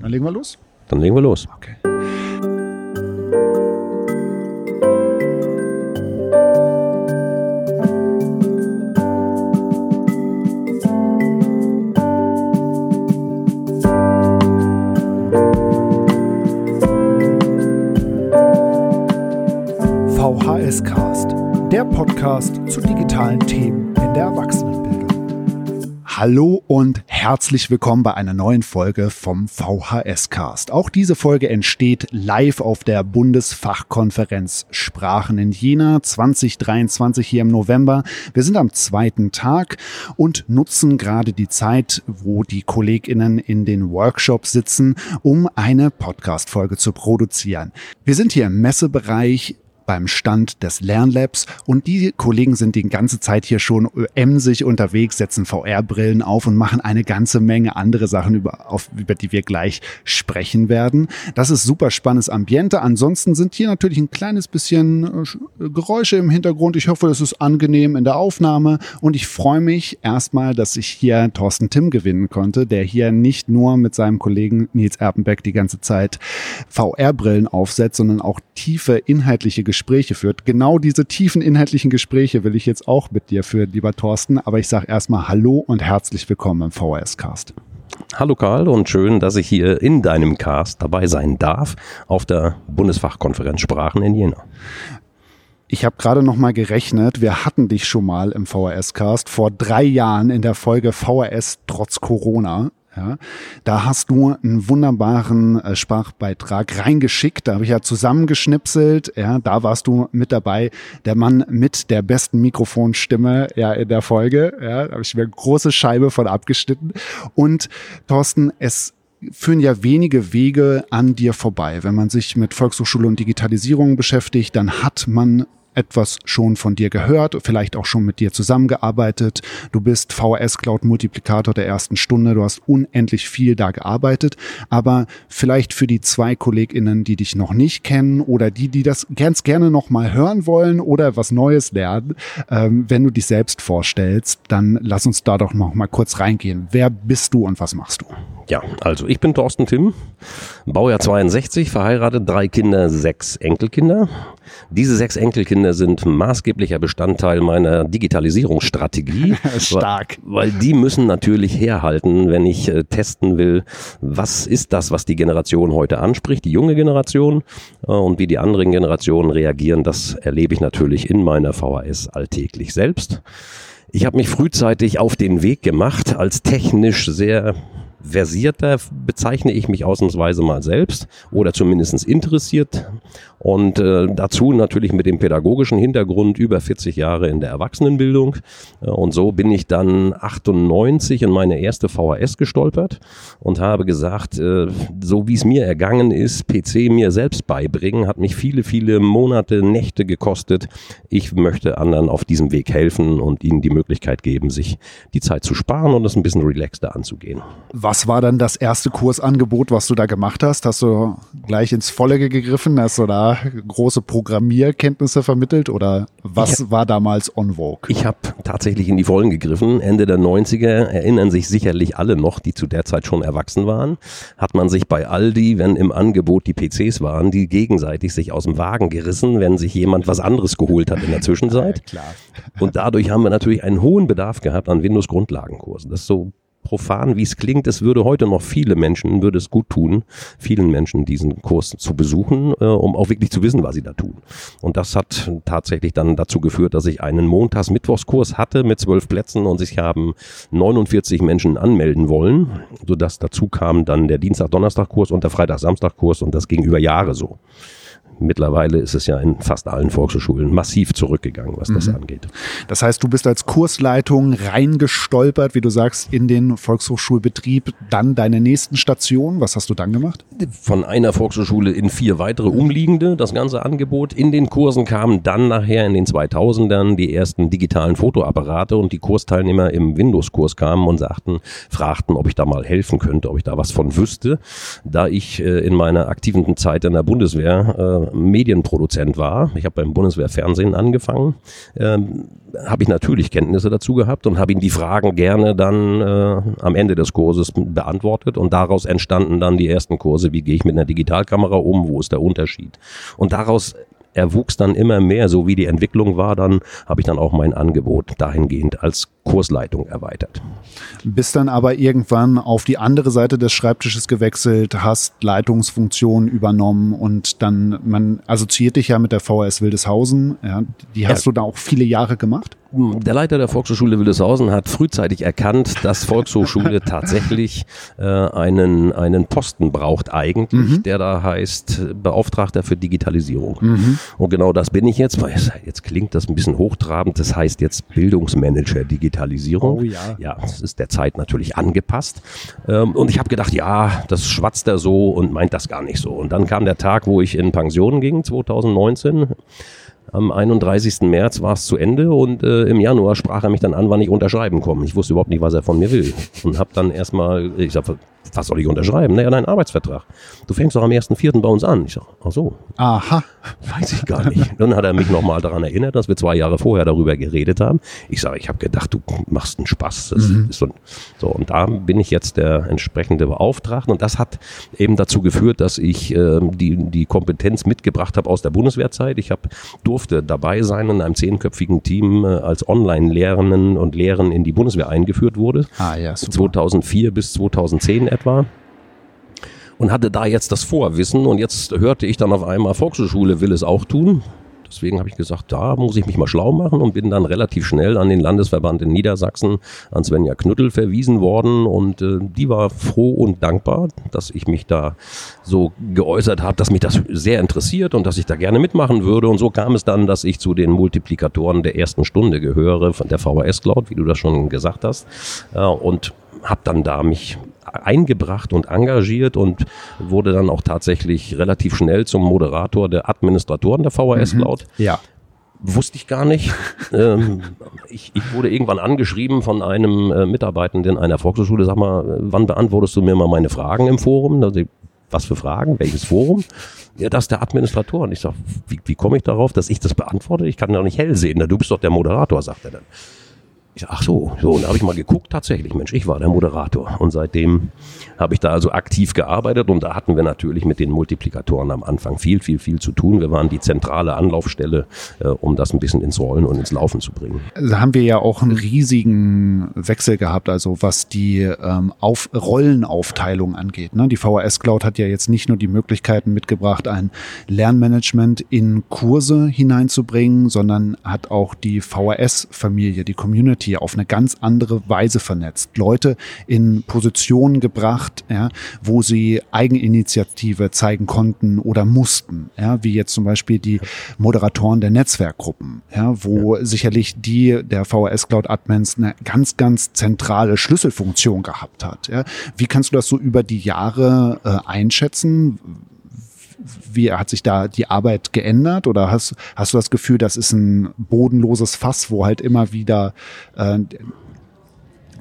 Dann legen wir los. Dann legen wir los. Okay. VHS Cast, der Podcast zu digitalen Themen in der Erwachsenenbildung. Hallo und herzlich willkommen bei einer neuen Folge vom VHS Cast. Auch diese Folge entsteht live auf der Bundesfachkonferenz Sprachen in Jena 2023 hier im November. Wir sind am zweiten Tag und nutzen gerade die Zeit, wo die KollegInnen in den Workshops sitzen, um eine Podcast-Folge zu produzieren. Wir sind hier im Messebereich beim Stand des Lernlabs und die Kollegen sind die ganze Zeit hier schon emsig unterwegs, setzen VR-Brillen auf und machen eine ganze Menge andere Sachen, über, auf, über die wir gleich sprechen werden. Das ist super spannendes Ambiente. Ansonsten sind hier natürlich ein kleines bisschen äh, Geräusche im Hintergrund. Ich hoffe, es ist angenehm in der Aufnahme und ich freue mich erstmal, dass ich hier Thorsten Tim gewinnen konnte, der hier nicht nur mit seinem Kollegen Nils Erpenbeck die ganze Zeit VR-Brillen aufsetzt, sondern auch tiefe inhaltliche Gespräche Gespräche führt. Genau diese tiefen inhaltlichen Gespräche will ich jetzt auch mit dir führen, lieber Thorsten. Aber ich sage erstmal Hallo und herzlich willkommen im VHS-Cast. Hallo Karl und schön, dass ich hier in deinem Cast dabei sein darf auf der Bundesfachkonferenz Sprachen in Jena. Ich habe gerade noch mal gerechnet, wir hatten dich schon mal im VHS-Cast vor drei Jahren in der Folge VHS trotz Corona. Ja, da hast du einen wunderbaren äh, Sprachbeitrag reingeschickt. Da habe ich ja zusammengeschnipselt. Ja, da warst du mit dabei. Der Mann mit der besten Mikrofonstimme ja in der Folge. Ja, da habe ich mir eine große Scheibe von abgeschnitten. Und Thorsten, es führen ja wenige Wege an dir vorbei. Wenn man sich mit Volkshochschule und Digitalisierung beschäftigt, dann hat man etwas schon von dir gehört, vielleicht auch schon mit dir zusammengearbeitet. Du bist VHS Cloud Multiplikator der ersten Stunde. Du hast unendlich viel da gearbeitet. Aber vielleicht für die zwei KollegInnen, die dich noch nicht kennen oder die, die das ganz gerne noch mal hören wollen oder was Neues lernen, ähm, wenn du dich selbst vorstellst, dann lass uns da doch noch mal kurz reingehen. Wer bist du und was machst du? Ja, also ich bin Thorsten Timm, Baujahr 62, verheiratet, drei Kinder, sechs Enkelkinder. Diese sechs Enkelkinder sind maßgeblicher Bestandteil meiner Digitalisierungsstrategie. Stark. Weil, weil, die müssen natürlich herhalten, wenn ich äh, testen will, was ist das, was die Generation heute anspricht, die junge Generation äh, und wie die anderen Generationen reagieren. Das erlebe ich natürlich in meiner VHS alltäglich selbst. Ich habe mich frühzeitig auf den Weg gemacht, als technisch sehr versierter bezeichne ich mich ausnahmsweise mal selbst oder zumindest interessiert und äh, dazu natürlich mit dem pädagogischen Hintergrund über 40 Jahre in der Erwachsenenbildung. Äh, und so bin ich dann 98 in meine erste VHS gestolpert und habe gesagt, äh, so wie es mir ergangen ist, PC mir selbst beibringen, hat mich viele, viele Monate, Nächte gekostet. Ich möchte anderen auf diesem Weg helfen und ihnen die Möglichkeit geben, sich die Zeit zu sparen und es ein bisschen relaxter anzugehen. Was war dann das erste Kursangebot, was du da gemacht hast? Hast du gleich ins Volle gegriffen? Hast du da große Programmierkenntnisse vermittelt oder was ich, war damals on vogue? Ich habe tatsächlich in die Vollen gegriffen. Ende der 90er erinnern sich sicherlich alle noch, die zu der Zeit schon erwachsen waren, hat man sich bei Aldi, wenn im Angebot die PCs waren, die gegenseitig sich aus dem Wagen gerissen, wenn sich jemand was anderes geholt hat in der Zwischenzeit. Ja, Und dadurch haben wir natürlich einen hohen Bedarf gehabt an Windows-Grundlagenkursen. Das ist so profan wie es klingt, es würde heute noch viele Menschen, würde es gut tun, vielen Menschen diesen Kurs zu besuchen, äh, um auch wirklich zu wissen, was sie da tun. Und das hat tatsächlich dann dazu geführt, dass ich einen Montags-Mittwochskurs hatte mit zwölf Plätzen und sich haben 49 Menschen anmelden wollen, sodass dazu kam dann der Dienstag-Donnerstag-Kurs und der Freitag-Samstag-Kurs und das ging über Jahre so. Mittlerweile ist es ja in fast allen Volkshochschulen massiv zurückgegangen, was das mhm. angeht. Das heißt, du bist als Kursleitung reingestolpert, wie du sagst, in den Volkshochschulbetrieb, dann deine nächsten Stationen. Was hast du dann gemacht? Von einer Volkshochschule in vier weitere umliegende, das ganze Angebot. In den Kursen kamen dann nachher in den 2000ern die ersten digitalen Fotoapparate und die Kursteilnehmer im Windows-Kurs kamen und sagten, fragten, ob ich da mal helfen könnte, ob ich da was von wüsste. Da ich äh, in meiner aktiven Zeit in der Bundeswehr äh, Medienproduzent war, ich habe beim Bundeswehrfernsehen angefangen, ähm, habe ich natürlich Kenntnisse dazu gehabt und habe ihn die Fragen gerne dann äh, am Ende des Kurses beantwortet. Und daraus entstanden dann die ersten Kurse, wie gehe ich mit einer Digitalkamera um, wo ist der Unterschied. Und daraus er wuchs dann immer mehr, so wie die Entwicklung war, dann habe ich dann auch mein Angebot dahingehend als Kursleitung erweitert. Bist dann aber irgendwann auf die andere Seite des Schreibtisches gewechselt, hast Leitungsfunktionen übernommen und dann, man assoziiert dich ja mit der VHS Wildeshausen, ja, die hast ja. du da auch viele Jahre gemacht? Der Leiter der Volkshochschule Wildeshausen hat frühzeitig erkannt, dass Volkshochschule tatsächlich äh, einen, einen Posten braucht eigentlich, mhm. der da heißt Beauftragter für Digitalisierung. Mhm. Und genau das bin ich jetzt, weil jetzt klingt das ein bisschen hochtrabend, das heißt jetzt Bildungsmanager Digitalisierung. Oh ja. Ja, das ist der Zeit natürlich angepasst. Ähm, und ich habe gedacht, ja, das schwatzt er so und meint das gar nicht so. Und dann kam der Tag, wo ich in Pension ging, 2019 am 31. März war es zu Ende und äh, im Januar sprach er mich dann an, wann ich unterschreiben komme. Ich wusste überhaupt nicht, was er von mir will. Und habe dann erstmal, ich sag, was soll ich unterschreiben? Naja, dein Arbeitsvertrag. Du fängst doch am 1.4. bei uns an. Ich sag, ach so. Aha. Weiß ich gar nicht. Dann hat er mich nochmal daran erinnert, dass wir zwei Jahre vorher darüber geredet haben. Ich sage, ich habe gedacht, du machst einen Spaß. Mhm. so, so, und da bin ich jetzt der entsprechende Beauftragte. Und das hat eben dazu geführt, dass ich äh, die, die Kompetenz mitgebracht habe aus der Bundeswehrzeit. Ich hab, durfte dabei sein in einem zehnköpfigen Team, äh, als Online-Lehrenden und Lehren in die Bundeswehr eingeführt wurde. Ah, ja, super. 2004 bis 2010 etwa und hatte da jetzt das Vorwissen. Und jetzt hörte ich dann auf einmal, Volkshochschule will es auch tun. Deswegen habe ich gesagt, da muss ich mich mal schlau machen und bin dann relativ schnell an den Landesverband in Niedersachsen, an Svenja Knüttel verwiesen worden. Und äh, die war froh und dankbar, dass ich mich da so geäußert habe, dass mich das sehr interessiert und dass ich da gerne mitmachen würde. Und so kam es dann, dass ich zu den Multiplikatoren der ersten Stunde gehöre von der VHS Cloud, wie du das schon gesagt hast. Äh, und habe dann da mich eingebracht und engagiert und wurde dann auch tatsächlich relativ schnell zum Moderator der Administratoren der VHS mhm. Ja. Wusste ich gar nicht. ähm, ich, ich wurde irgendwann angeschrieben von einem äh, Mitarbeitenden einer Volkshochschule. Sag mal, wann beantwortest du mir mal meine Fragen im Forum? Also, was für Fragen? Welches Forum? Ja, das ist der Administrator. Und ich sag, wie, wie komme ich darauf, dass ich das beantworte? Ich kann doch nicht hell sehen. Du bist doch der Moderator, sagt er dann. Ich sag, ach so, so, und da habe ich mal geguckt, tatsächlich, Mensch, ich war der Moderator. Und seitdem habe ich da also aktiv gearbeitet und da hatten wir natürlich mit den Multiplikatoren am Anfang viel, viel, viel zu tun. Wir waren die zentrale Anlaufstelle, äh, um das ein bisschen ins Rollen und ins Laufen zu bringen. Da haben wir ja auch einen riesigen Wechsel gehabt, also was die ähm, auf Rollenaufteilung angeht. Ne? Die VHS Cloud hat ja jetzt nicht nur die Möglichkeiten mitgebracht, ein Lernmanagement in Kurse hineinzubringen, sondern hat auch die VHS-Familie, die Community hier auf eine ganz andere Weise vernetzt. Leute in Positionen gebracht, ja, wo sie Eigeninitiative zeigen konnten oder mussten, ja, wie jetzt zum Beispiel die Moderatoren der Netzwerkgruppen, ja, wo ja. sicherlich die der VHS Cloud Admins eine ganz, ganz zentrale Schlüsselfunktion gehabt hat. Ja. Wie kannst du das so über die Jahre äh, einschätzen? Wie hat sich da die Arbeit geändert? Oder hast, hast du das Gefühl, das ist ein bodenloses Fass, wo halt immer wieder äh,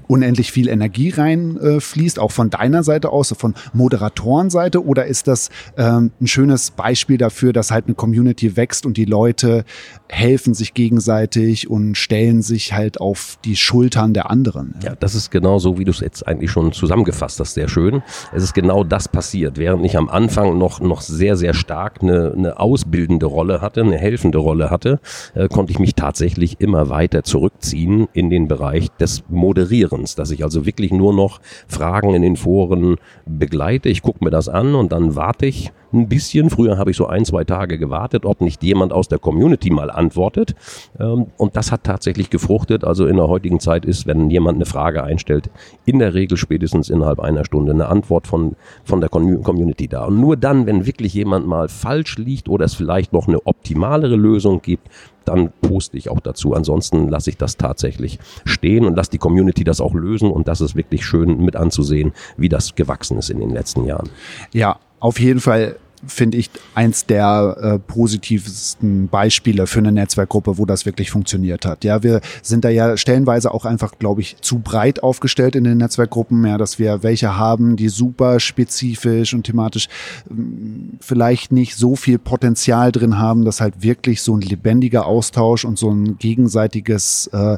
unendlich viel Energie reinfließt, äh, auch von deiner Seite aus, von Moderatorenseite, oder ist das ähm, ein schönes Beispiel dafür, dass halt eine Community wächst und die Leute helfen sich gegenseitig und stellen sich halt auf die Schultern der anderen? Ja, das ist genau so, wie du es jetzt eigentlich schon zusammengefasst hast, sehr schön. Es ist genau das passiert, während ich am Anfang noch, noch sehr, sehr stark eine, eine ausbildende Rolle hatte, eine helfende Rolle hatte, äh, konnte ich mich tatsächlich immer weiter zurückziehen in den Bereich des Moderierens. Moderierens, dass ich also wirklich nur noch Fragen in den Foren begleite. Ich gucke mir das an und dann warte ich ein bisschen. Früher habe ich so ein, zwei Tage gewartet, ob nicht jemand aus der Community mal antwortet. Ähm, und das hat tatsächlich gefruchtet. Also in der heutigen Zeit ist, wenn jemand eine Frage einstellt, in der Regel spätestens innerhalb einer Stunde eine Antwort von, von der Community da. Und nur dann, wenn wirklich jemand mal falsch liegt oder es vielleicht noch eine optimalere Lösung gibt, dann poste ich auch dazu. Ansonsten lasse ich das tatsächlich stehen und lasse die Community das auch lösen und das ist wirklich schön mit anzusehen, wie das gewachsen ist in den letzten Jahren. Ja, auf jeden Fall finde ich, eins der äh, positivsten Beispiele für eine Netzwerkgruppe, wo das wirklich funktioniert hat. Ja, wir sind da ja stellenweise auch einfach, glaube ich, zu breit aufgestellt in den Netzwerkgruppen, ja, dass wir welche haben, die super spezifisch und thematisch ähm, vielleicht nicht so viel Potenzial drin haben, dass halt wirklich so ein lebendiger Austausch und so ein gegenseitiges äh,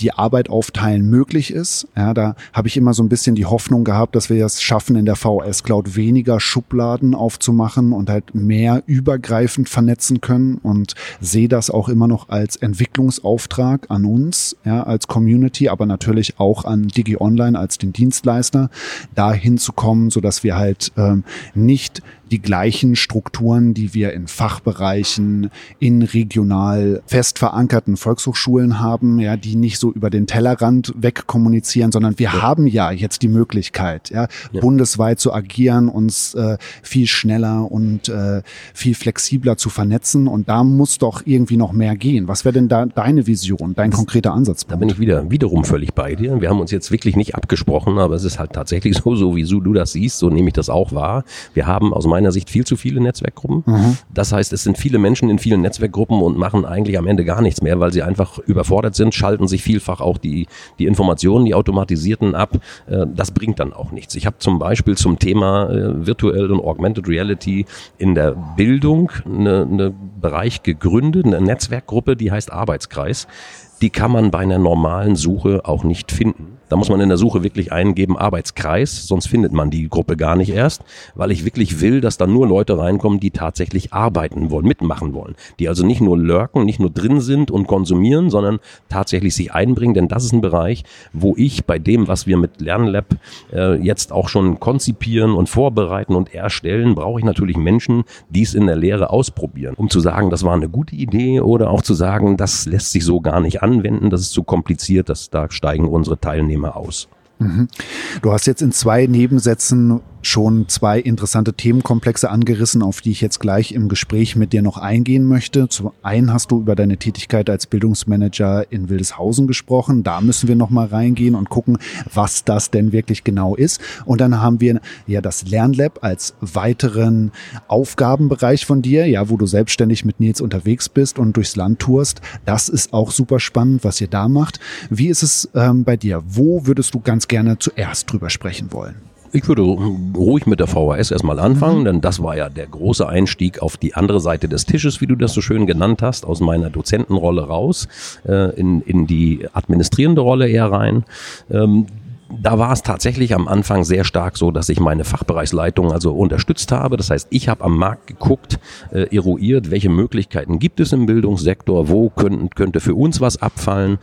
die Arbeit aufteilen möglich ist. Ja, da habe ich immer so ein bisschen die Hoffnung gehabt, dass wir es schaffen, in der VS Cloud weniger Schubladen aufzumachen und halt mehr übergreifend vernetzen können und sehe das auch immer noch als Entwicklungsauftrag an uns, ja, als Community, aber natürlich auch an Digi Online als den Dienstleister, dahin zu kommen, so dass wir halt ähm, nicht die gleichen Strukturen, die wir in Fachbereichen, in regional fest verankerten Volkshochschulen haben, ja, die nicht so über den Tellerrand wegkommunizieren, sondern wir ja. haben ja jetzt die Möglichkeit, ja, ja. bundesweit zu agieren, uns äh, viel schneller und äh, viel flexibler zu vernetzen. Und da muss doch irgendwie noch mehr gehen. Was wäre denn da deine Vision, dein konkreter Ansatz? Da bin ich wieder wiederum völlig bei dir. Wir haben uns jetzt wirklich nicht abgesprochen, aber es ist halt tatsächlich so, so wie du das siehst, so nehme ich das auch wahr. Wir haben aus meiner meiner Sicht viel zu viele Netzwerkgruppen. Mhm. Das heißt, es sind viele Menschen in vielen Netzwerkgruppen und machen eigentlich am Ende gar nichts mehr, weil sie einfach überfordert sind, schalten sich vielfach auch die, die Informationen, die automatisierten ab. Äh, das bringt dann auch nichts. Ich habe zum Beispiel zum Thema äh, Virtual und Augmented Reality in der Bildung eine, eine Bereich gegründet, eine Netzwerkgruppe, die heißt Arbeitskreis. Die kann man bei einer normalen Suche auch nicht finden. Da muss man in der Suche wirklich eingeben Arbeitskreis, sonst findet man die Gruppe gar nicht erst, weil ich wirklich will, dass da nur Leute reinkommen, die tatsächlich arbeiten wollen, mitmachen wollen, die also nicht nur lurken, nicht nur drin sind und konsumieren, sondern tatsächlich sich einbringen, denn das ist ein Bereich, wo ich bei dem, was wir mit LernLab äh, jetzt auch schon konzipieren und vorbereiten und erstellen, brauche ich natürlich Menschen, die es in der Lehre ausprobieren, um zu sagen, das war eine gute Idee oder auch zu sagen, das lässt sich so gar nicht anwenden, das ist zu kompliziert, dass da steigen unsere Teilnehmer Teilnehmer aus. Mhm. Du hast jetzt in zwei Nebensätzen schon zwei interessante Themenkomplexe angerissen, auf die ich jetzt gleich im Gespräch mit dir noch eingehen möchte. Zum einen hast du über deine Tätigkeit als Bildungsmanager in Wildeshausen gesprochen. Da müssen wir noch mal reingehen und gucken, was das denn wirklich genau ist. Und dann haben wir ja das Lernlab als weiteren Aufgabenbereich von dir, ja, wo du selbstständig mit Nils unterwegs bist und durchs Land tourst. Das ist auch super spannend, was ihr da macht. Wie ist es ähm, bei dir? Wo würdest du ganz gerne zuerst drüber sprechen wollen? Ich würde ruhig mit der VHS erstmal anfangen, mhm. denn das war ja der große Einstieg auf die andere Seite des Tisches, wie du das so schön genannt hast, aus meiner Dozentenrolle raus, äh, in, in die administrierende Rolle eher rein. Ähm, da war es tatsächlich am Anfang sehr stark so, dass ich meine Fachbereichsleitung also unterstützt habe. Das heißt, ich habe am Markt geguckt, äh, eruiert, welche Möglichkeiten gibt es im Bildungssektor, wo können, könnte für uns was abfallen,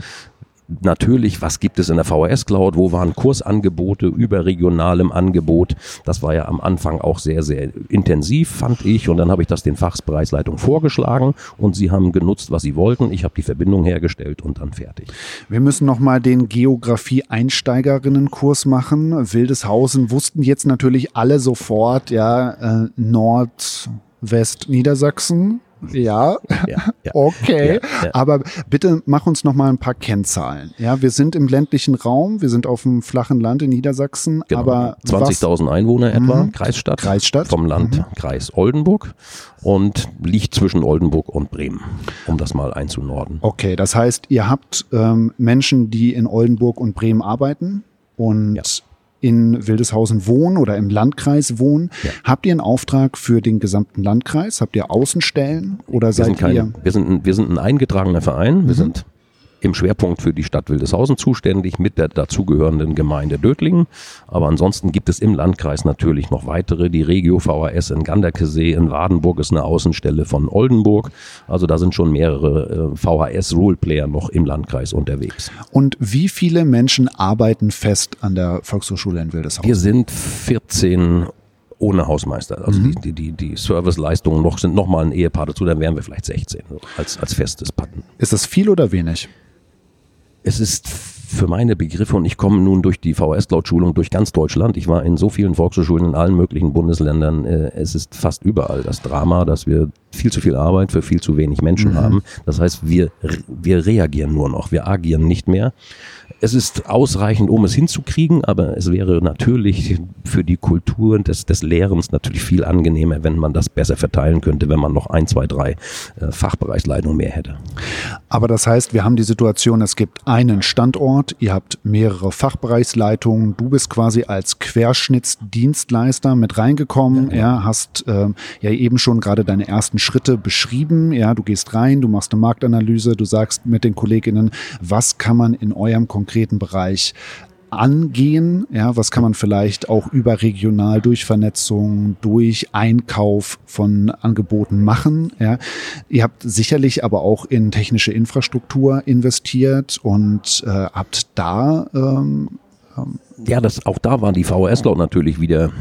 natürlich, was gibt es in der VHS Cloud, wo waren Kursangebote überregionalem Angebot. Das war ja am Anfang auch sehr, sehr intensiv, fand ich. Und dann habe ich das den Fachbereichsleitungen vorgeschlagen und sie haben genutzt, was sie wollten. Ich habe die Verbindung hergestellt und dann fertig. Wir müssen nochmal den Geografie-Einsteigerinnenkurs machen. Wildeshausen wussten jetzt natürlich alle sofort, ja, äh, Nord, West, Niedersachsen. Ja, ja, ja. okay. Ja, Aber bitte mach uns noch mal ein paar Kennzahlen. Ja, wir sind im ländlichen Raum, wir sind auf dem flachen Land in Niedersachsen. Genau. Aber 20.000 Einwohner etwa, mhm. Kreisstadt. Kreisstadt. Vom Land, mhm. Kreis Oldenburg und liegt zwischen Oldenburg und Bremen, um das mal einzunorden. Okay, das heißt, ihr habt ähm, Menschen, die in Oldenburg und Bremen arbeiten und in Wildeshausen wohnen oder im Landkreis wohnen. Ja. Habt ihr einen Auftrag für den gesamten Landkreis? Habt ihr Außenstellen oder wir seid kein, ihr? Wir sind, wir sind ein eingetragener Verein. Wir mhm. sind im Schwerpunkt für die Stadt Wildeshausen zuständig mit der dazugehörenden Gemeinde Dötlingen. Aber ansonsten gibt es im Landkreis natürlich noch weitere. Die Regio VHS in Ganderkesee, in Wadenburg ist eine Außenstelle von Oldenburg. Also da sind schon mehrere äh, VHS-Roleplayer noch im Landkreis unterwegs. Und wie viele Menschen arbeiten fest an der Volkshochschule in Wildeshausen? Wir sind 14 ohne Hausmeister. Also mhm. die, die, die Serviceleistungen noch sind nochmal ein Ehepaar dazu, dann wären wir vielleicht 16 als, als festes Patten. Ist das viel oder wenig? Es ist für meine Begriffe, und ich komme nun durch die VHS-Cloud-Schulung durch ganz Deutschland, ich war in so vielen Volkshochschulen in allen möglichen Bundesländern, äh, es ist fast überall das Drama, dass wir viel zu viel Arbeit für viel zu wenig Menschen mhm. haben. Das heißt, wir, wir reagieren nur noch, wir agieren nicht mehr. Es ist ausreichend, um es hinzukriegen, aber es wäre natürlich für die Kultur des, des Lehrens natürlich viel angenehmer, wenn man das besser verteilen könnte, wenn man noch ein, zwei, drei äh, Fachbereichsleitungen mehr hätte. Aber das heißt, wir haben die Situation, es gibt einen Standort, ihr habt mehrere Fachbereichsleitungen, du bist quasi als Querschnittsdienstleister mit reingekommen, ja, ja hast äh, ja eben schon gerade deine ersten Schritte beschrieben, ja, du gehst rein, du machst eine Marktanalyse, du sagst mit den Kolleginnen, was kann man in eurem konkreten Bereich angehen? Ja, was kann man vielleicht auch überregional durch Vernetzung, durch Einkauf von Angeboten machen? Ja, ihr habt sicherlich aber auch in technische Infrastruktur investiert und äh, habt da ähm, ähm ja, das, auch da war die VHS Cloud natürlich wieder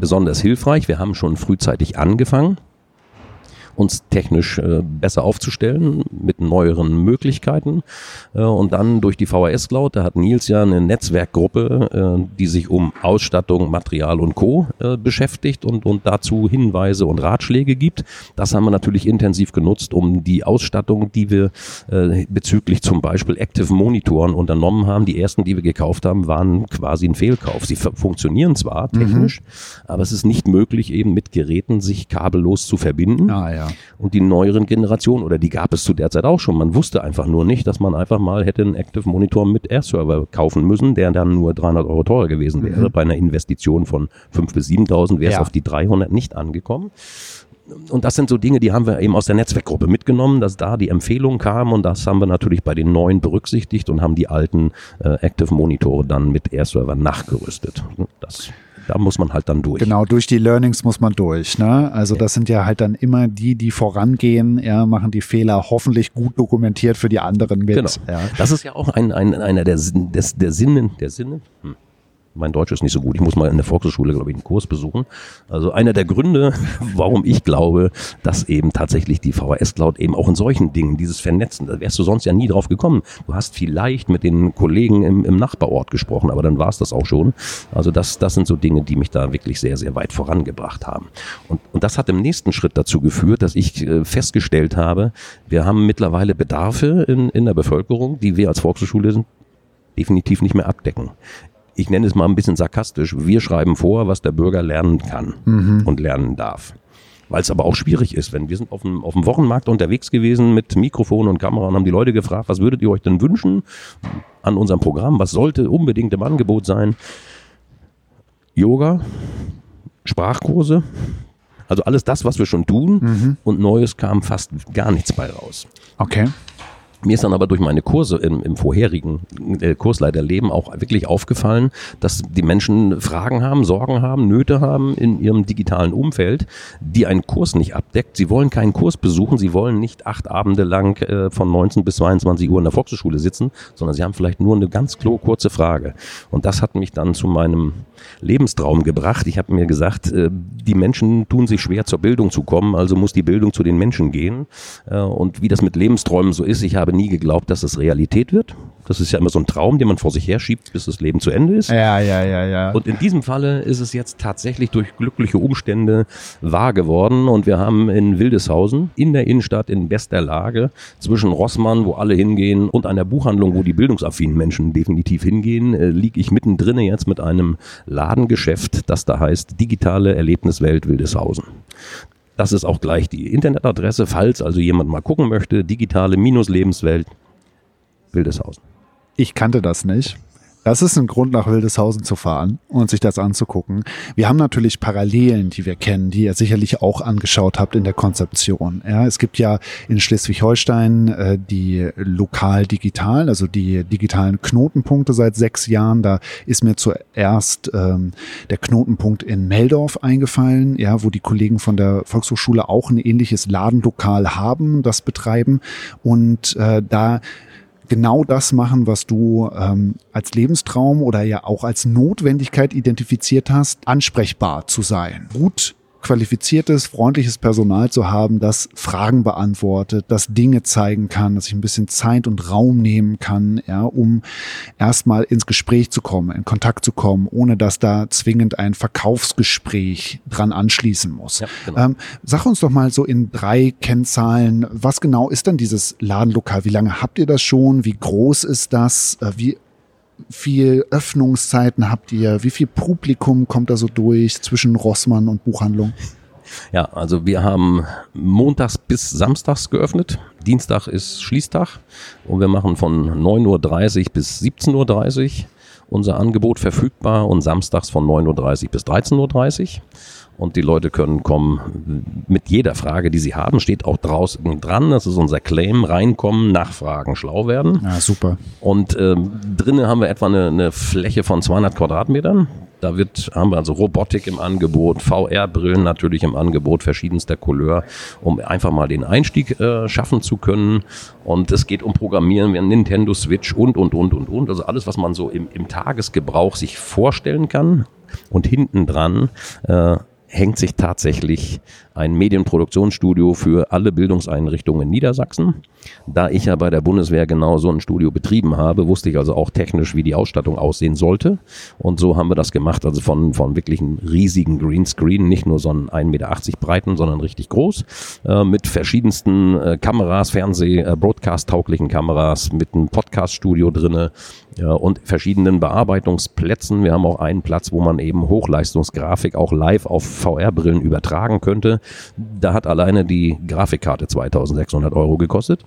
besonders hilfreich. Wir haben schon frühzeitig angefangen uns technisch äh, besser aufzustellen mit neueren Möglichkeiten. Äh, und dann durch die VHS Cloud, da hat Nils ja eine Netzwerkgruppe, äh, die sich um Ausstattung, Material und Co. Äh, beschäftigt und, und dazu Hinweise und Ratschläge gibt. Das haben wir natürlich intensiv genutzt, um die Ausstattung, die wir äh, bezüglich zum Beispiel Active Monitoren unternommen haben. Die ersten, die wir gekauft haben, waren quasi ein Fehlkauf. Sie funktionieren zwar mhm. technisch, mhm. aber es ist nicht möglich, eben mit Geräten sich kabellos zu verbinden. Ah, ja. Und die neueren Generationen, oder die gab es zu der Zeit auch schon, man wusste einfach nur nicht, dass man einfach mal hätte einen Active Monitor mit Air-Server kaufen müssen, der dann nur 300 Euro teurer gewesen wäre. Mhm. Bei einer Investition von 5.000 bis 7.000 wäre es ja. auf die 300 nicht angekommen und das sind so Dinge, die haben wir eben aus der Netzwerkgruppe mitgenommen, dass da die Empfehlung kam und das haben wir natürlich bei den neuen berücksichtigt und haben die alten äh, Active Monitore dann mit Air-Server nachgerüstet. Das da muss man halt dann durch. Genau, durch die Learnings muss man durch. Ne? Also das sind ja halt dann immer die, die vorangehen, ja, machen die Fehler hoffentlich gut dokumentiert für die anderen mit. Genau. Ja. Das ist ja auch ein, ein, einer der, des, der Sinne, der Sinne, hm mein Deutsch ist nicht so gut. Ich muss mal in der Volkshochschule, glaube ich, einen Kurs besuchen. Also einer der Gründe, warum ich glaube, dass eben tatsächlich die VHS Cloud eben auch in solchen Dingen, dieses Vernetzen, da wärst du sonst ja nie drauf gekommen. Du hast vielleicht mit den Kollegen im, im Nachbarort gesprochen, aber dann war es das auch schon. Also das, das sind so Dinge, die mich da wirklich sehr, sehr weit vorangebracht haben. Und, und das hat im nächsten Schritt dazu geführt, dass ich äh, festgestellt habe, wir haben mittlerweile Bedarfe in, in der Bevölkerung, die wir als Volkshochschule definitiv nicht mehr abdecken ich nenne es mal ein bisschen sarkastisch, wir schreiben vor, was der Bürger lernen kann mhm. und lernen darf. Weil es aber auch schwierig ist, wenn wir sind auf dem, auf dem Wochenmarkt unterwegs gewesen mit Mikrofon und Kamera und haben die Leute gefragt, was würdet ihr euch denn wünschen an unserem Programm? Was sollte unbedingt im Angebot sein? Yoga, Sprachkurse, also alles das, was wir schon tun mhm. und Neues kam fast gar nichts bei raus. Okay. Mir ist dann aber durch meine Kurse im, im vorherigen äh, Kursleiterleben auch wirklich aufgefallen, dass die Menschen Fragen haben, Sorgen haben, Nöte haben in ihrem digitalen Umfeld, die einen Kurs nicht abdeckt. Sie wollen keinen Kurs besuchen, sie wollen nicht acht Abende lang äh, von 19 bis 22 Uhr in der Volkshochschule sitzen, sondern sie haben vielleicht nur eine ganz kurze Frage. Und das hat mich dann zu meinem Lebenstraum gebracht. Ich habe mir gesagt, äh, die Menschen tun sich schwer zur Bildung zu kommen, also muss die Bildung zu den Menschen gehen. Und wie das mit Lebensträumen so ist, ich habe nie geglaubt, dass es Realität wird. Das ist ja immer so ein Traum, den man vor sich her schiebt, bis das Leben zu Ende ist. Ja, ja, ja, ja. Und in diesem Falle ist es jetzt tatsächlich durch glückliche Umstände wahr geworden. Und wir haben in Wildeshausen, in der Innenstadt, in bester Lage, zwischen Rossmann, wo alle hingehen, und einer Buchhandlung, wo die bildungsaffinen Menschen definitiv hingehen, äh, liege ich mittendrin jetzt mit einem Ladengeschäft, das da heißt Digitale Erlebniswelt Wildeshausen. Das ist auch gleich die Internetadresse, falls also jemand mal gucken möchte, digitale-lebenswelt Wildeshausen. Ich kannte das nicht. Das ist ein Grund, nach Wildeshausen zu fahren und sich das anzugucken. Wir haben natürlich Parallelen, die wir kennen, die ihr sicherlich auch angeschaut habt in der Konzeption. Ja, es gibt ja in Schleswig-Holstein äh, die lokal digital, also die digitalen Knotenpunkte seit sechs Jahren. Da ist mir zuerst ähm, der Knotenpunkt in Meldorf eingefallen, ja, wo die Kollegen von der Volkshochschule auch ein ähnliches Ladenlokal haben, das betreiben und äh, da genau das machen, was du ähm, als Lebenstraum oder ja auch als Notwendigkeit identifiziert hast, ansprechbar zu sein, gut qualifiziertes, freundliches Personal zu haben, das Fragen beantwortet, das Dinge zeigen kann, dass ich ein bisschen Zeit und Raum nehmen kann, ja, um erstmal ins Gespräch zu kommen, in Kontakt zu kommen, ohne dass da zwingend ein Verkaufsgespräch dran anschließen muss. Ja, genau. ähm, sag uns doch mal so in drei Kennzahlen, was genau ist denn dieses Ladenlokal? Wie lange habt ihr das schon? Wie groß ist das? Äh, wie viel Öffnungszeiten habt ihr? Wie viel Publikum kommt da so durch zwischen Rossmann und Buchhandlung? Ja, also wir haben montags bis samstags geöffnet. Dienstag ist Schließtag und wir machen von 9.30 Uhr bis 17.30 Uhr unser Angebot verfügbar und samstags von 9.30 Uhr bis 13.30 Uhr und die Leute können kommen mit jeder Frage, die sie haben, steht auch draußen dran. Das ist unser Claim: reinkommen, nachfragen, schlau werden. Ja, super. Und ähm, drinnen haben wir etwa eine, eine Fläche von 200 Quadratmetern. Da wird, haben wir also Robotik im Angebot, VR-Brillen natürlich im Angebot, verschiedenster Couleur, um einfach mal den Einstieg äh, schaffen zu können. Und es geht um Programmieren, wir haben Nintendo Switch und, und, und, und, und. Also alles, was man so im, im Tagesgebrauch sich vorstellen kann. Und hinten dran äh, hängt sich tatsächlich ein Medienproduktionsstudio für alle Bildungseinrichtungen in Niedersachsen. Da ich ja bei der Bundeswehr genau so ein Studio betrieben habe, wusste ich also auch technisch, wie die Ausstattung aussehen sollte. Und so haben wir das gemacht, also von, von wirklich einem riesigen Greenscreen, nicht nur so einen 1,80 Meter breiten, sondern richtig groß, äh, mit verschiedensten äh, Kameras, Fernseh-, äh, Broadcast-tauglichen Kameras, mit einem Podcast-Studio drinne ja, und verschiedenen Bearbeitungsplätzen. Wir haben auch einen Platz, wo man eben Hochleistungsgrafik auch live auf VR-Brillen übertragen könnte. Da hat alleine die Grafikkarte 2600 Euro gekostet.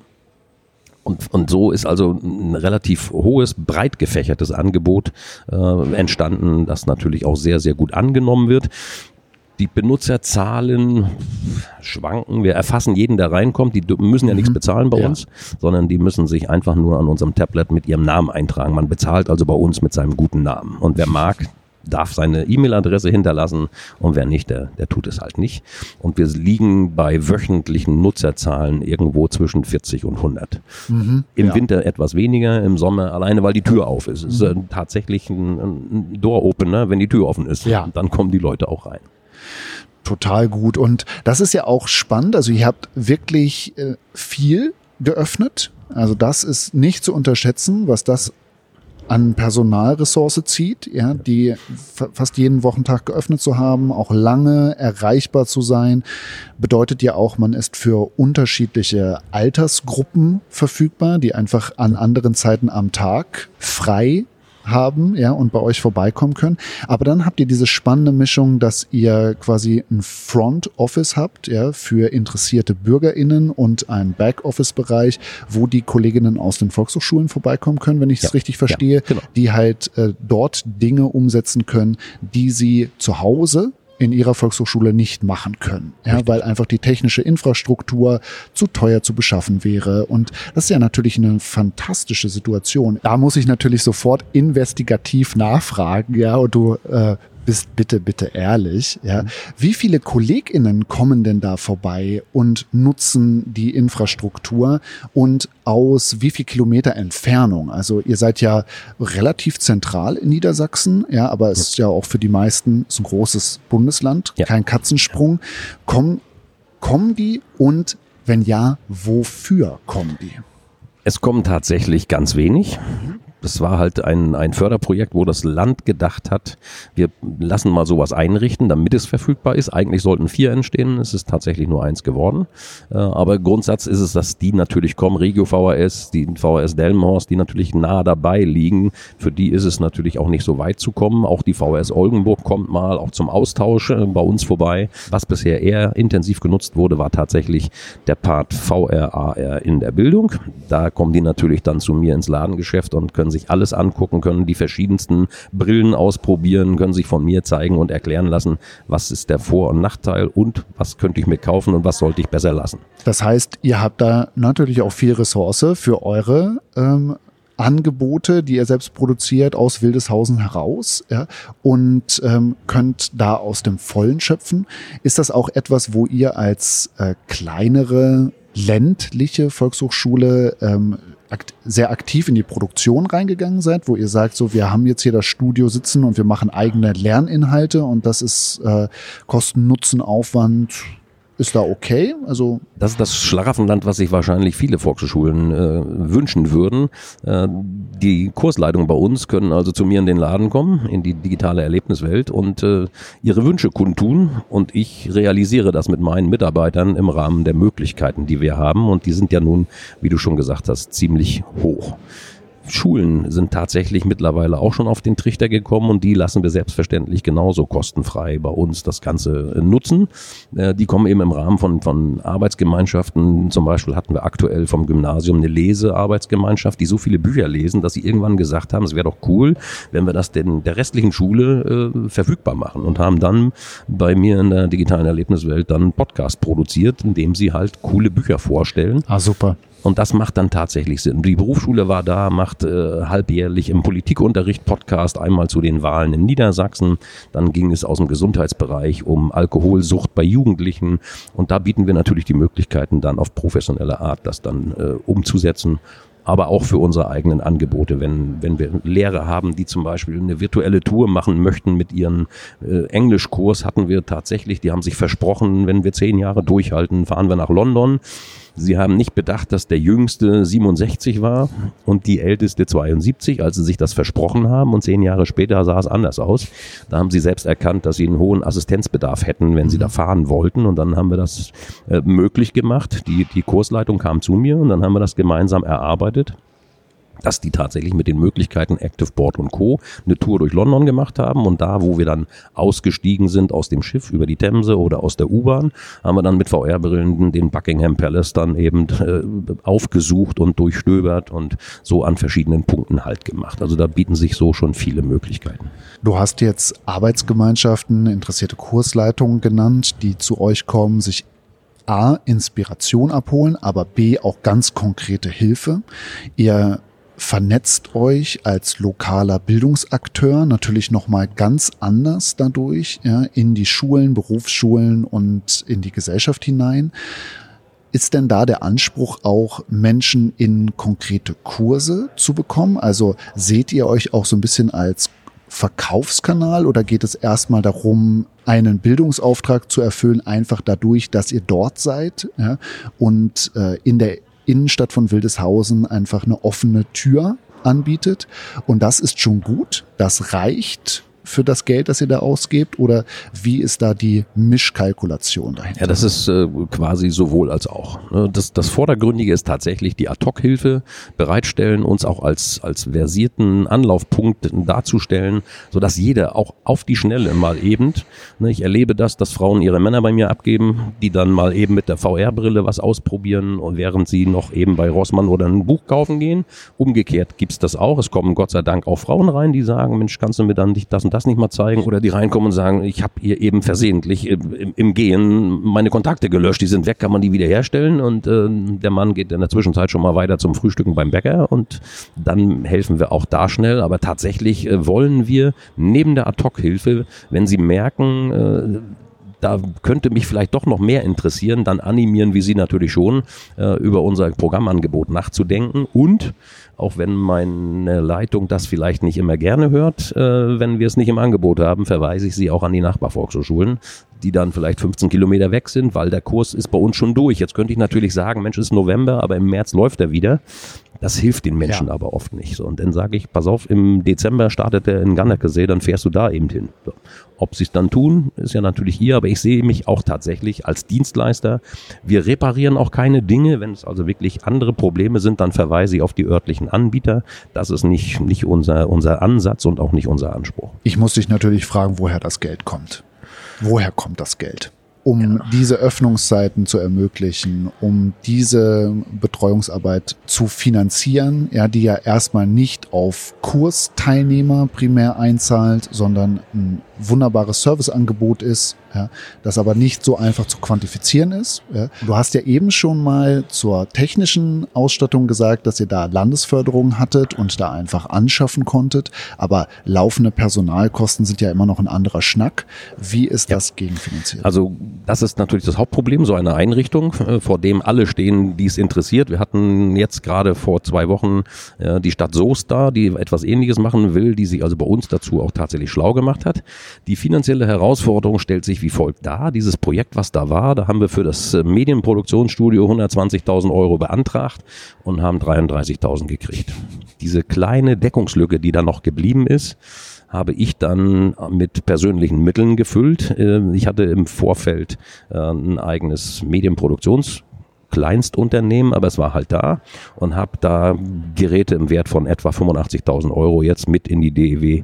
Und, und so ist also ein relativ hohes, breit gefächertes Angebot äh, entstanden, das natürlich auch sehr, sehr gut angenommen wird. Die Benutzerzahlen schwanken. Wir erfassen jeden, der reinkommt. Die müssen ja mhm. nichts bezahlen bei ja. uns, sondern die müssen sich einfach nur an unserem Tablet mit ihrem Namen eintragen. Man bezahlt also bei uns mit seinem guten Namen. Und wer mag, darf seine E-Mail-Adresse hinterlassen und wer nicht, der, der tut es halt nicht. Und wir liegen bei wöchentlichen Nutzerzahlen irgendwo zwischen 40 und 100. Mhm, Im ja. Winter etwas weniger, im Sommer alleine, weil die Tür auf ist. Es ist mhm. tatsächlich ein, ein Door-Opener, wenn die Tür offen ist. Ja. Dann kommen die Leute auch rein total gut. Und das ist ja auch spannend. Also ihr habt wirklich äh, viel geöffnet. Also das ist nicht zu unterschätzen, was das an Personalressource zieht, ja, die fast jeden Wochentag geöffnet zu haben, auch lange erreichbar zu sein, bedeutet ja auch, man ist für unterschiedliche Altersgruppen verfügbar, die einfach an anderen Zeiten am Tag frei haben, ja, und bei euch vorbeikommen können. Aber dann habt ihr diese spannende Mischung, dass ihr quasi ein Front Office habt, ja, für interessierte BürgerInnen und einen Back-Office-Bereich, wo die Kolleginnen aus den Volkshochschulen vorbeikommen können, wenn ich es ja, richtig verstehe, ja, genau. die halt äh, dort Dinge umsetzen können, die sie zu Hause in ihrer Volkshochschule nicht machen können, ja, weil einfach die technische Infrastruktur zu teuer zu beschaffen wäre. Und das ist ja natürlich eine fantastische Situation. Da muss ich natürlich sofort investigativ nachfragen, ja, und du äh, bist bitte, bitte ehrlich, ja. Mhm. Wie viele KollegInnen kommen denn da vorbei und nutzen die Infrastruktur und aus wie viel Kilometer Entfernung? Also ihr seid ja relativ zentral in Niedersachsen, ja, aber es ist ja auch für die meisten so ein großes Bundesland, ja. kein Katzensprung. Kommen, kommen die und wenn ja, wofür kommen die? Es kommen tatsächlich ganz wenig. Mhm. Das war halt ein, ein Förderprojekt, wo das Land gedacht hat, wir lassen mal sowas einrichten, damit es verfügbar ist. Eigentlich sollten vier entstehen, es ist tatsächlich nur eins geworden. Äh, aber Grundsatz ist es, dass die natürlich kommen, Regio VHS, die VHS Delmenhorst, die natürlich nah dabei liegen. Für die ist es natürlich auch nicht so weit zu kommen. Auch die VHS Oldenburg kommt mal auch zum Austausch äh, bei uns vorbei. Was bisher eher intensiv genutzt wurde, war tatsächlich der Part VRAR in der Bildung. Da kommen die natürlich dann zu mir ins Ladengeschäft und können sich alles angucken, können die verschiedensten Brillen ausprobieren, können sich von mir zeigen und erklären lassen, was ist der Vor- und Nachteil und was könnte ich mir kaufen und was sollte ich besser lassen. Das heißt, ihr habt da natürlich auch viel Ressource für eure ähm, Angebote, die ihr selbst produziert, aus Wildeshausen heraus ja, und ähm, könnt da aus dem Vollen schöpfen. Ist das auch etwas, wo ihr als äh, kleinere ländliche Volkshochschule ähm, sehr aktiv in die Produktion reingegangen seid, wo ihr sagt, so wir haben jetzt hier das Studio sitzen und wir machen eigene Lerninhalte und das ist äh, Kosten, Nutzen, Aufwand ist da okay? Also das ist das Schlaraffenland, was sich wahrscheinlich viele Volkshochschulen äh, wünschen würden. Äh, die Kursleitungen bei uns können also zu mir in den Laden kommen, in die digitale Erlebniswelt und äh, ihre Wünsche kundtun. Und ich realisiere das mit meinen Mitarbeitern im Rahmen der Möglichkeiten, die wir haben. Und die sind ja nun, wie du schon gesagt hast, ziemlich hoch. Schulen sind tatsächlich mittlerweile auch schon auf den Trichter gekommen und die lassen wir selbstverständlich genauso kostenfrei bei uns das Ganze äh, nutzen. Äh, die kommen eben im Rahmen von, von Arbeitsgemeinschaften. Zum Beispiel hatten wir aktuell vom Gymnasium eine Lesearbeitsgemeinschaft, die so viele Bücher lesen, dass sie irgendwann gesagt haben, es wäre doch cool, wenn wir das denn der restlichen Schule äh, verfügbar machen und haben dann bei mir in der digitalen Erlebniswelt dann einen Podcast produziert, in dem sie halt coole Bücher vorstellen. Ah, super. Und das macht dann tatsächlich Sinn. Die Berufsschule war da, macht äh, halbjährlich im Politikunterricht Podcast, einmal zu den Wahlen in Niedersachsen. Dann ging es aus dem Gesundheitsbereich um Alkoholsucht bei Jugendlichen. Und da bieten wir natürlich die Möglichkeiten, dann auf professionelle Art das dann äh, umzusetzen aber auch für unsere eigenen Angebote. Wenn, wenn wir Lehrer haben, die zum Beispiel eine virtuelle Tour machen möchten mit ihren äh, Englischkurs, hatten wir tatsächlich, die haben sich versprochen, wenn wir zehn Jahre durchhalten, fahren wir nach London. Sie haben nicht bedacht, dass der Jüngste 67 war und die Älteste 72, als sie sich das versprochen haben. Und zehn Jahre später sah es anders aus. Da haben sie selbst erkannt, dass sie einen hohen Assistenzbedarf hätten, wenn sie da fahren wollten. Und dann haben wir das äh, möglich gemacht. Die, die Kursleitung kam zu mir und dann haben wir das gemeinsam erarbeitet dass die tatsächlich mit den Möglichkeiten Active Board und Co. eine Tour durch London gemacht haben und da, wo wir dann ausgestiegen sind aus dem Schiff über die Themse oder aus der U-Bahn, haben wir dann mit VR-Brillen den Buckingham Palace dann eben äh, aufgesucht und durchstöbert und so an verschiedenen Punkten halt gemacht. Also da bieten sich so schon viele Möglichkeiten. Du hast jetzt Arbeitsgemeinschaften, interessierte Kursleitungen genannt, die zu euch kommen, sich A, Inspiration abholen, aber B, auch ganz konkrete Hilfe. Ihr vernetzt euch als lokaler Bildungsakteur natürlich noch mal ganz anders dadurch ja, in die Schulen, Berufsschulen und in die Gesellschaft hinein. Ist denn da der Anspruch auch Menschen in konkrete Kurse zu bekommen? Also seht ihr euch auch so ein bisschen als Verkaufskanal oder geht es erstmal darum, einen Bildungsauftrag zu erfüllen, einfach dadurch, dass ihr dort seid ja, und äh, in der Innenstadt von Wildeshausen einfach eine offene Tür anbietet. Und das ist schon gut. Das reicht für das Geld, das ihr da ausgebt? Oder wie ist da die Mischkalkulation dahinter? Ja, das ist äh, quasi sowohl als auch. Ne? Das, das Vordergründige ist tatsächlich die Ad-Hoc-Hilfe bereitstellen, uns auch als, als versierten Anlaufpunkt darzustellen, sodass jeder auch auf die Schnelle mal eben, ne, ich erlebe das, dass Frauen ihre Männer bei mir abgeben, die dann mal eben mit der VR-Brille was ausprobieren und während sie noch eben bei Rossmann oder ein Buch kaufen gehen. Umgekehrt gibt's das auch. Es kommen Gott sei Dank auch Frauen rein, die sagen, Mensch, kannst du mir dann nicht das und das nicht mal zeigen oder die reinkommen und sagen, ich habe ihr eben versehentlich im, im, Gehen meine Kontakte gelöscht, die sind weg, kann man die wiederherstellen? Und äh, der Mann geht in der Zwischenzeit schon mal weiter zum Frühstücken beim Bäcker und dann helfen wir auch da schnell, aber tatsächlich äh, wollen wir neben der Ad-Hoc-Hilfe, wenn Sie merken, äh, da könnte mich vielleicht doch noch mehr interessieren, dann animieren wir Sie natürlich schon, äh, über unser Programmangebot nachzudenken und auch wenn meine Leitung das vielleicht nicht immer gerne hört, äh, wenn wir es nicht im Angebot haben, verweise ich sie auch an die Nachbarvolkshochschulen, die dann vielleicht 15 Kilometer weg sind, weil der Kurs ist bei uns schon durch. Jetzt könnte ich natürlich sagen, Mensch, es ist November, aber im März läuft er wieder. Das hilft den Menschen ja. aber oft nicht. So. Und dann sage ich, pass auf, im Dezember startet er in Ganderkesee, dann fährst du da eben hin. So. Ob sie es dann tun, ist ja natürlich hier, aber ich sehe mich auch tatsächlich als Dienstleister. Wir reparieren auch keine Dinge. Wenn es also wirklich andere Probleme sind, dann verweise ich auf die örtlichen Anbieter. Das ist nicht, nicht unser, unser Ansatz und auch nicht unser Anspruch. Ich muss dich natürlich fragen, woher das Geld kommt. Woher kommt das Geld? Um ja. diese Öffnungszeiten zu ermöglichen, um diese Betreuungsarbeit zu finanzieren, ja, die ja erstmal nicht auf Kursteilnehmer primär einzahlt, sondern ein wunderbares Serviceangebot ist, ja, das aber nicht so einfach zu quantifizieren ist. Ja. Du hast ja eben schon mal zur technischen Ausstattung gesagt, dass ihr da Landesförderung hattet und da einfach anschaffen konntet, aber laufende Personalkosten sind ja immer noch ein anderer Schnack. Wie ist ja. das gegenfinanziert? Also das ist natürlich das Hauptproblem, so eine Einrichtung, äh, vor dem alle stehen, die es interessiert. Wir hatten jetzt gerade vor zwei Wochen äh, die Stadt Soest da, die etwas Ähnliches machen will, die sich also bei uns dazu auch tatsächlich schlau gemacht hat. Die finanzielle Herausforderung stellt sich wie folgt dar. Dieses Projekt, was da war, da haben wir für das äh, Medienproduktionsstudio 120.000 Euro beantragt und haben 33.000 gekriegt. Diese kleine Deckungslücke, die da noch geblieben ist, habe ich dann mit persönlichen Mitteln gefüllt. Äh, ich hatte im Vorfeld äh, ein eigenes Medienproduktions Kleinstunternehmen, aber es war halt da und habe da Geräte im Wert von etwa 85.000 Euro jetzt mit in die DEW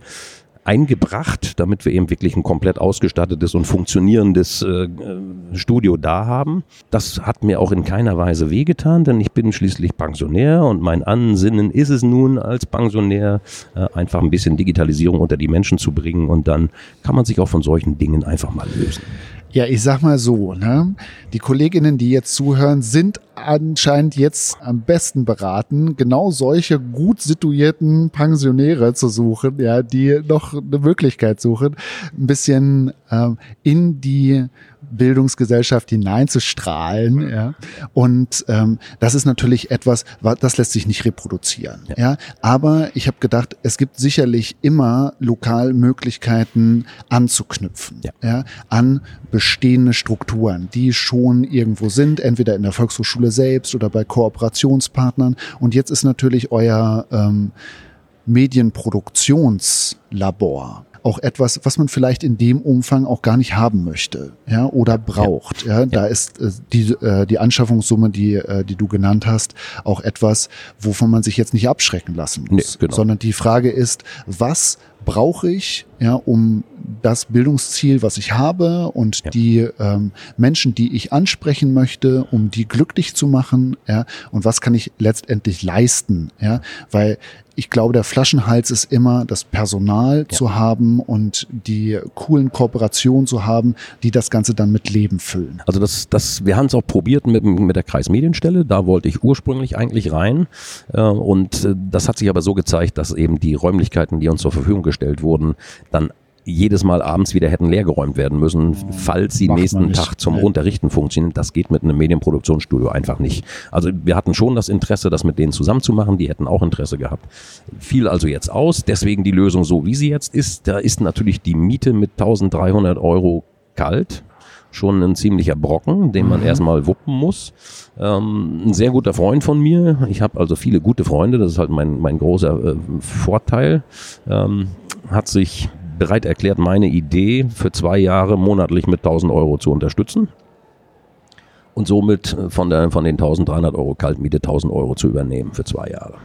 eingebracht, damit wir eben wirklich ein komplett ausgestattetes und funktionierendes äh, Studio da haben. Das hat mir auch in keiner Weise wehgetan, denn ich bin schließlich Pensionär und mein Ansinnen ist es nun als Pensionär äh, einfach ein bisschen Digitalisierung unter die Menschen zu bringen und dann kann man sich auch von solchen Dingen einfach mal lösen. Ja, ich sag mal so, ne? Die Kolleginnen, die jetzt zuhören, sind anscheinend jetzt am besten beraten, genau solche gut situierten Pensionäre zu suchen, ja, die noch eine Möglichkeit suchen, ein bisschen ähm, in die Bildungsgesellschaft hineinzustrahlen. Ja. Und ähm, das ist natürlich etwas, das lässt sich nicht reproduzieren. Ja. ja. Aber ich habe gedacht, es gibt sicherlich immer lokal Möglichkeiten anzuknüpfen ja. Ja, an bestehende Strukturen, die schon irgendwo sind, entweder in der Volkshochschule selbst oder bei Kooperationspartnern. Und jetzt ist natürlich euer ähm, Medienproduktionslabor auch etwas, was man vielleicht in dem Umfang auch gar nicht haben möchte, ja, oder braucht. Ja, ja. da ist äh, die äh, die Anschaffungssumme, die äh, die du genannt hast, auch etwas, wovon man sich jetzt nicht abschrecken lassen muss, nee, genau. sondern die Frage ist, was brauche ich, ja, um das Bildungsziel, was ich habe und ja. die ähm, Menschen, die ich ansprechen möchte, um die glücklich zu machen, ja, und was kann ich letztendlich leisten, ja, weil ich glaube, der Flaschenhals ist immer das Personal ja. zu haben und die coolen Kooperationen zu haben, die das Ganze dann mit Leben füllen. Also das, das, wir haben es auch probiert mit, mit der Kreismedienstelle. Da wollte ich ursprünglich eigentlich rein. Äh, und äh, das hat sich aber so gezeigt, dass eben die Räumlichkeiten, die uns zur Verfügung gestellt wurden, dann jedes Mal abends wieder hätten leergeräumt werden müssen, falls sie nächsten Tag zum ja. Unterrichten funktionieren. Das geht mit einem Medienproduktionsstudio einfach nicht. Also wir hatten schon das Interesse, das mit denen zusammenzumachen. Die hätten auch Interesse gehabt. Fiel also jetzt aus. Deswegen die Lösung so, wie sie jetzt ist. Da ist natürlich die Miete mit 1300 Euro kalt schon ein ziemlicher Brocken, den man mhm. erstmal wuppen muss. Ähm, ein sehr guter Freund von mir. Ich habe also viele gute Freunde, das ist halt mein, mein großer äh, Vorteil. Ähm, hat sich bereit erklärt, meine Idee für zwei Jahre monatlich mit 1000 Euro zu unterstützen und somit äh, von, der, von den 1300 Euro Kaltmiete 1000 Euro zu übernehmen für zwei Jahre.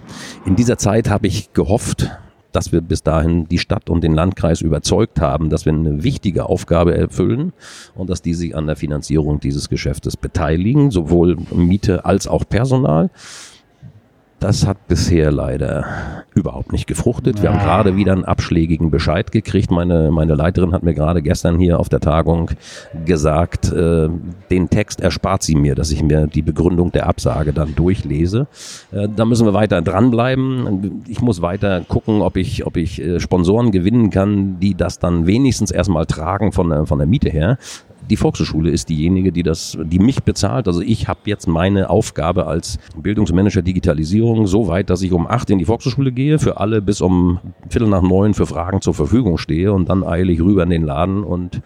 In dieser Zeit habe ich gehofft, dass wir bis dahin die Stadt und den Landkreis überzeugt haben, dass wir eine wichtige Aufgabe erfüllen und dass die sich an der Finanzierung dieses Geschäftes beteiligen, sowohl Miete als auch Personal. Das hat bisher leider überhaupt nicht gefruchtet. Wir haben gerade wieder einen abschlägigen Bescheid gekriegt. Meine, meine Leiterin hat mir gerade gestern hier auf der Tagung gesagt, äh, den Text erspart sie mir, dass ich mir die Begründung der Absage dann durchlese. Äh, da müssen wir weiter dranbleiben. Ich muss weiter gucken, ob ich, ob ich äh, Sponsoren gewinnen kann, die das dann wenigstens erstmal tragen von von der Miete her die Volkshochschule ist diejenige, die das, die mich bezahlt. Also ich habe jetzt meine Aufgabe als Bildungsmanager Digitalisierung so weit, dass ich um acht in die Volkshochschule gehe, für alle bis um Viertel nach neun für Fragen zur Verfügung stehe und dann eile ich rüber in den Laden und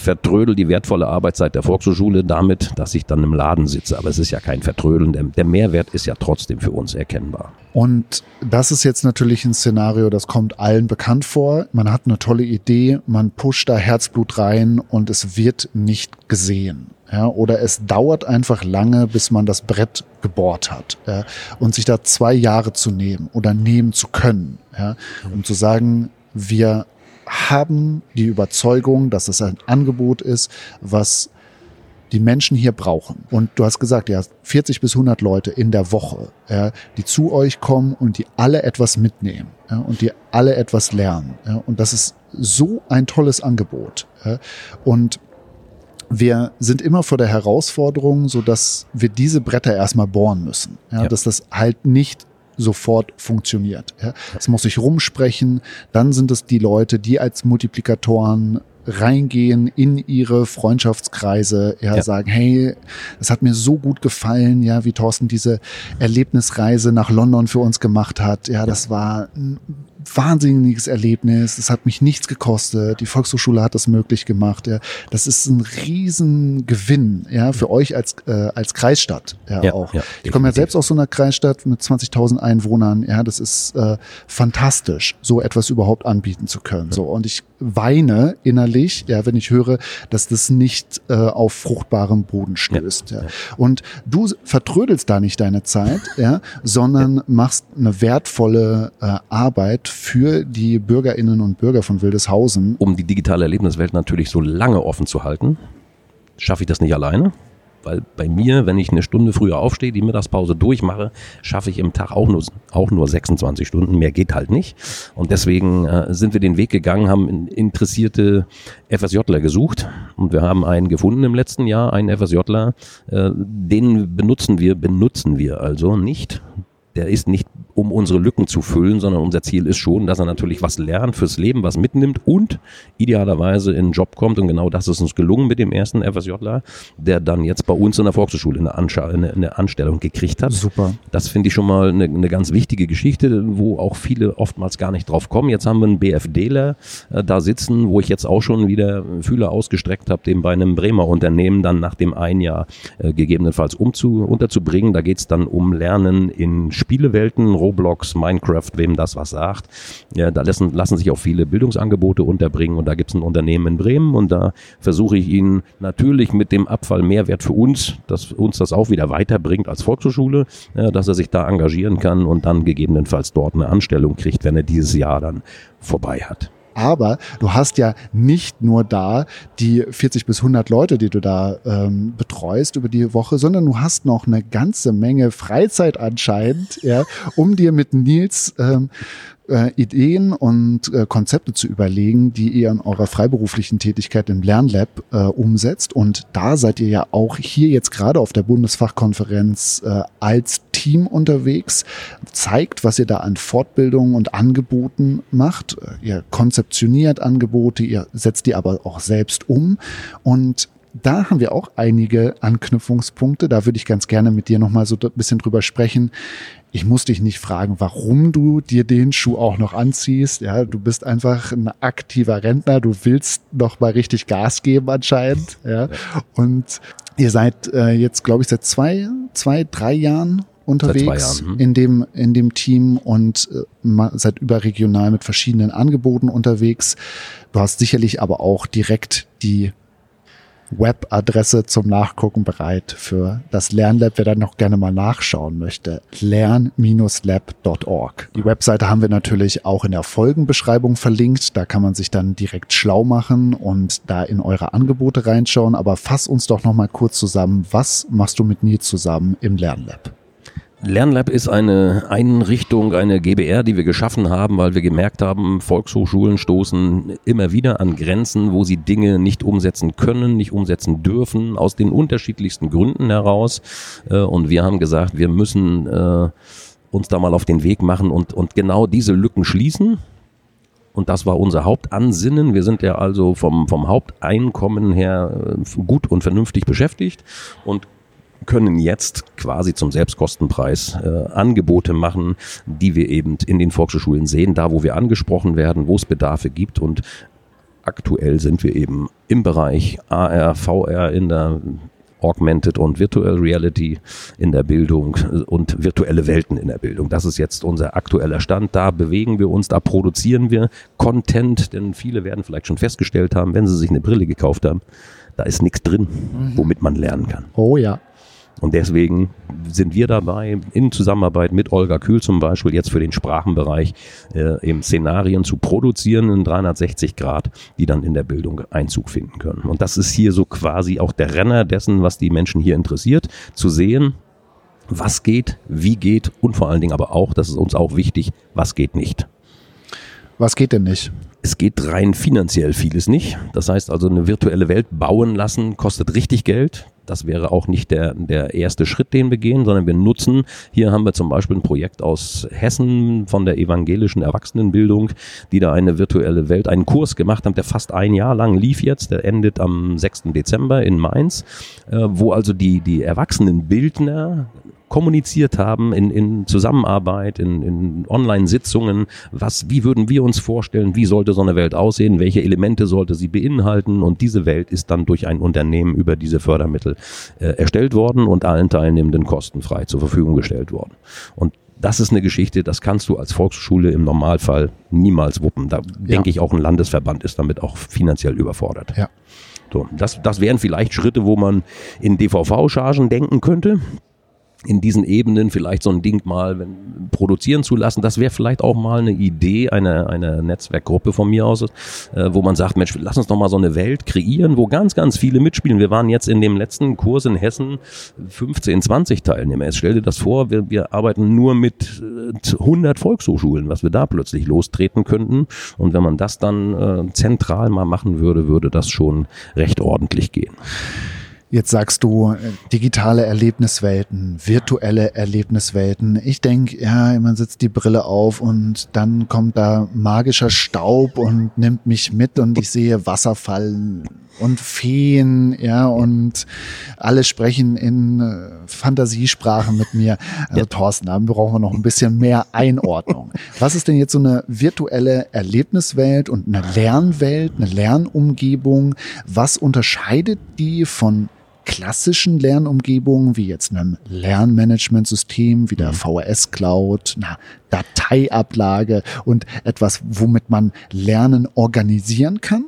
vertrödel die wertvolle Arbeitszeit der Volkshochschule damit, dass ich dann im Laden sitze. Aber es ist ja kein Vertrödeln. Der, der, Mehrwert ist ja trotzdem für uns erkennbar. Und das ist jetzt natürlich ein Szenario, das kommt allen bekannt vor. Man hat eine tolle Idee, man pusht da Herzblut rein und es wird nicht gesehen. Ja, oder es dauert einfach lange, bis man das Brett gebohrt hat. Ja, und sich da zwei Jahre zu nehmen oder nehmen zu können, ja, um zu sagen, wir haben die Überzeugung, dass es ein Angebot ist, was die Menschen hier brauchen. Und du hast gesagt, ja, 40 bis 100 Leute in der Woche, ja, die zu euch kommen und die alle etwas mitnehmen ja, und die alle etwas lernen. Ja, und das ist so ein tolles Angebot. Und wir sind immer vor der Herausforderung, so dass wir diese Bretter erstmal bohren müssen. Ja, ja. Dass das halt nicht sofort funktioniert. Ja. Es muss sich rumsprechen. Dann sind es die Leute, die als Multiplikatoren reingehen in ihre Freundschaftskreise, ja, ja, sagen, hey, es hat mir so gut gefallen, ja, wie Thorsten diese Erlebnisreise nach London für uns gemacht hat. Ja, das war ein wahnsinniges Erlebnis. Es hat mich nichts gekostet. Die Volkshochschule hat das möglich gemacht. Ja. Das ist ein Riesengewinn ja, für euch als, äh, als Kreisstadt ja, ja auch. Ja, ich komme ja selbst aus so einer Kreisstadt mit 20.000 Einwohnern. Ja, das ist äh, fantastisch, so etwas überhaupt anbieten zu können. So und ich weine innerlich, ja, wenn ich höre, dass das nicht äh, auf fruchtbarem Boden stößt. Ja, ja. Und du vertrödelst da nicht deine Zeit, ja, sondern machst eine wertvolle äh, Arbeit für die Bürgerinnen und Bürger von Wildeshausen. Um die digitale Erlebniswelt natürlich so lange offen zu halten, schaffe ich das nicht alleine. Weil bei mir, wenn ich eine Stunde früher aufstehe, die Mittagspause durchmache, schaffe ich im Tag auch nur, auch nur 26 Stunden. Mehr geht halt nicht. Und deswegen äh, sind wir den Weg gegangen, haben interessierte FSJler gesucht. Und wir haben einen gefunden im letzten Jahr, einen FSJler. Äh, den benutzen wir, benutzen wir also nicht. Der ist nicht um unsere Lücken zu füllen, sondern unser Ziel ist schon, dass er natürlich was lernt fürs Leben, was mitnimmt und idealerweise in einen Job kommt. Und genau das ist uns gelungen mit dem ersten FSJler, der dann jetzt bei uns in der Volkshochschule eine, Anscha eine, eine Anstellung gekriegt hat. Super. Das finde ich schon mal eine, eine, ganz wichtige Geschichte, wo auch viele oftmals gar nicht drauf kommen. Jetzt haben wir einen BFDler äh, da sitzen, wo ich jetzt auch schon wieder Fühler ausgestreckt habe, den bei einem Bremer Unternehmen dann nach dem ein Jahr äh, gegebenenfalls umzu, unterzubringen. Da geht es dann um Lernen in Spielewelten, Roblox, Minecraft, wem das was sagt. Ja, da lassen, lassen sich auch viele Bildungsangebote unterbringen und da gibt es ein Unternehmen in Bremen und da versuche ich Ihnen natürlich mit dem Abfall Mehrwert für uns, dass uns das auch wieder weiterbringt als Volkshochschule, ja, dass er sich da engagieren kann und dann gegebenenfalls dort eine Anstellung kriegt, wenn er dieses Jahr dann vorbei hat. Aber du hast ja nicht nur da die 40 bis 100 Leute, die du da ähm, betreust über die Woche, sondern du hast noch eine ganze Menge Freizeit anscheinend, ja, um dir mit Nils ähm, äh, Ideen und äh, Konzepte zu überlegen, die ihr in eurer freiberuflichen Tätigkeit im Lernlab äh, umsetzt. Und da seid ihr ja auch hier jetzt gerade auf der Bundesfachkonferenz äh, als Team unterwegs, zeigt, was ihr da an Fortbildungen und Angeboten macht. Ihr konzeptioniert Angebote, ihr setzt die aber auch selbst um und da haben wir auch einige Anknüpfungspunkte. Da würde ich ganz gerne mit dir nochmal so ein bisschen drüber sprechen ich muss dich nicht fragen, warum du dir den Schuh auch noch anziehst. Ja, du bist einfach ein aktiver Rentner. Du willst noch mal richtig Gas geben anscheinend. Ja, und ihr seid äh, jetzt, glaube ich, seit zwei, zwei, drei Jahren unterwegs Jahren, hm. in dem in dem Team und äh, seid überregional mit verschiedenen Angeboten unterwegs. Du hast sicherlich aber auch direkt die Webadresse zum Nachgucken bereit für das Lernlab, wer dann noch gerne mal nachschauen möchte. lern-lab.org. Die Webseite haben wir natürlich auch in der Folgenbeschreibung verlinkt. Da kann man sich dann direkt schlau machen und da in eure Angebote reinschauen. Aber fass uns doch noch mal kurz zusammen. Was machst du mit Nils zusammen im Lernlab? Lernlab ist eine Einrichtung, eine GBR, die wir geschaffen haben, weil wir gemerkt haben, Volkshochschulen stoßen immer wieder an Grenzen, wo sie Dinge nicht umsetzen können, nicht umsetzen dürfen, aus den unterschiedlichsten Gründen heraus. Äh, und wir haben gesagt, wir müssen äh, uns da mal auf den Weg machen und, und genau diese Lücken schließen. Und das war unser Hauptansinnen. Wir sind ja also vom, vom Haupteinkommen her äh, gut und vernünftig beschäftigt und können jetzt quasi zum Selbstkostenpreis äh, Angebote machen, die wir eben in den Volkshochschulen sehen, da wo wir angesprochen werden, wo es Bedarfe gibt und aktuell sind wir eben im Bereich AR, VR in der Augmented und Virtual Reality in der Bildung und virtuelle Welten in der Bildung. Das ist jetzt unser aktueller Stand. Da bewegen wir uns, da produzieren wir Content, denn viele werden vielleicht schon festgestellt haben, wenn sie sich eine Brille gekauft haben, da ist nichts drin, mhm. womit man lernen kann. Oh ja. Und deswegen sind wir dabei, in Zusammenarbeit mit Olga Kühl zum Beispiel, jetzt für den Sprachenbereich äh, eben Szenarien zu produzieren in 360 Grad, die dann in der Bildung Einzug finden können. Und das ist hier so quasi auch der Renner dessen, was die Menschen hier interessiert, zu sehen, was geht, wie geht und vor allen Dingen aber auch, das ist uns auch wichtig, was geht nicht. Was geht denn nicht? Es geht rein finanziell vieles nicht. Das heißt also, eine virtuelle Welt bauen lassen kostet richtig Geld. Das wäre auch nicht der, der erste Schritt, den wir gehen, sondern wir nutzen, hier haben wir zum Beispiel ein Projekt aus Hessen von der evangelischen Erwachsenenbildung, die da eine virtuelle Welt, einen Kurs gemacht haben, der fast ein Jahr lang lief jetzt, der endet am 6. Dezember in Mainz, äh, wo also die, die Erwachsenenbildner kommuniziert haben in, in Zusammenarbeit, in, in Online-Sitzungen, was, wie würden wir uns vorstellen, wie sollte so eine Welt aussehen, welche Elemente sollte sie beinhalten und diese Welt ist dann durch ein Unternehmen über diese Fördermittel äh, erstellt worden und allen Teilnehmenden kostenfrei zur Verfügung gestellt worden. Und das ist eine Geschichte, das kannst du als Volksschule im Normalfall niemals wuppen. Da ja. denke ich auch ein Landesverband ist damit auch finanziell überfordert. Ja. So, das, das wären vielleicht Schritte, wo man in DVV-Chargen denken könnte in diesen Ebenen vielleicht so ein Ding mal wenn, produzieren zu lassen. Das wäre vielleicht auch mal eine Idee einer eine Netzwerkgruppe von mir aus, äh, wo man sagt, Mensch, lass uns doch mal so eine Welt kreieren, wo ganz, ganz viele mitspielen. Wir waren jetzt in dem letzten Kurs in Hessen 15, 20 Teilnehmer. Jetzt stell dir das vor, wir, wir arbeiten nur mit 100 äh, Volkshochschulen, was wir da plötzlich lostreten könnten. Und wenn man das dann äh, zentral mal machen würde, würde das schon recht ordentlich gehen. Jetzt sagst du äh, digitale Erlebniswelten, virtuelle Erlebniswelten. Ich denke, ja, man setzt die Brille auf und dann kommt da magischer Staub und nimmt mich mit und ich sehe Wasserfall und Feen, ja, und alle sprechen in äh, Fantasiesprachen mit mir. Also ja. Thorsten, da brauchen wir noch ein bisschen mehr Einordnung. Was ist denn jetzt so eine virtuelle Erlebniswelt und eine Lernwelt, eine Lernumgebung? Was unterscheidet die von klassischen Lernumgebungen, wie jetzt einem Lernmanagementsystem, wie der mhm. VHS Cloud, einer Dateiablage und etwas, womit man Lernen organisieren kann?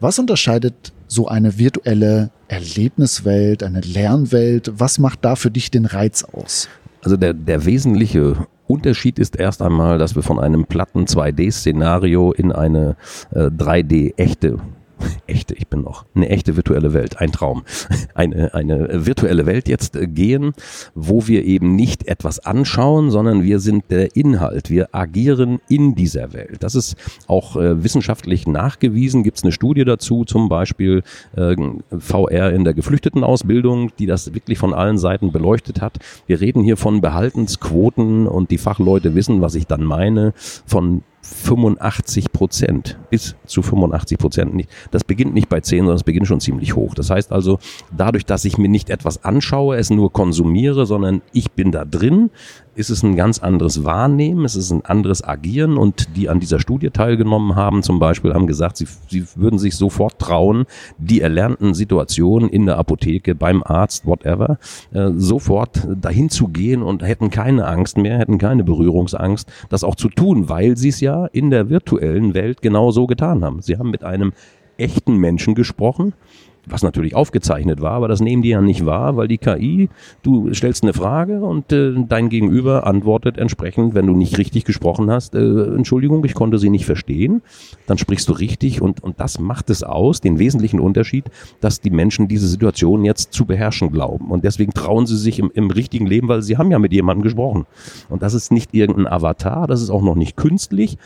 Was unterscheidet so eine virtuelle Erlebniswelt, eine Lernwelt? Was macht da für dich den Reiz aus? Also der, der wesentliche Unterschied ist erst einmal, dass wir von einem platten 2D-Szenario in eine äh, 3D-echte echte, ich bin noch, eine echte virtuelle Welt, ein Traum, eine, eine virtuelle Welt jetzt äh, gehen, wo wir eben nicht etwas anschauen, sondern wir sind der Inhalt, wir agieren in dieser Welt. Das ist auch äh, wissenschaftlich nachgewiesen, gibt es eine Studie dazu, zum Beispiel äh, VR in der Geflüchtetenausbildung, die das wirklich von allen Seiten beleuchtet hat. Wir reden hier von Behaltensquoten und die Fachleute wissen, was ich dann meine, von 85 Prozent, bis zu 85 Prozent. Das beginnt nicht bei 10, sondern es beginnt schon ziemlich hoch. Das heißt also, dadurch, dass ich mir nicht etwas anschaue, es nur konsumiere, sondern ich bin da drin, ist es ein ganz anderes Wahrnehmen, es ist ein anderes Agieren und die an dieser Studie teilgenommen haben, zum Beispiel, haben gesagt, sie, sie würden sich sofort trauen, die erlernten Situationen in der Apotheke, beim Arzt, whatever, äh, sofort dahin zu gehen und hätten keine Angst mehr, hätten keine Berührungsangst, das auch zu tun, weil sie es ja in der virtuellen Welt genau so getan haben. Sie haben mit einem echten Menschen gesprochen, was natürlich aufgezeichnet war, aber das nehmen die ja nicht wahr, weil die KI, du stellst eine Frage und äh, dein Gegenüber antwortet entsprechend, wenn du nicht richtig gesprochen hast, äh, Entschuldigung, ich konnte sie nicht verstehen, dann sprichst du richtig und, und das macht es aus, den wesentlichen Unterschied, dass die Menschen diese Situation jetzt zu beherrschen glauben und deswegen trauen sie sich im, im richtigen Leben, weil sie haben ja mit jemandem gesprochen. Und das ist nicht irgendein Avatar, das ist auch noch nicht künstlich,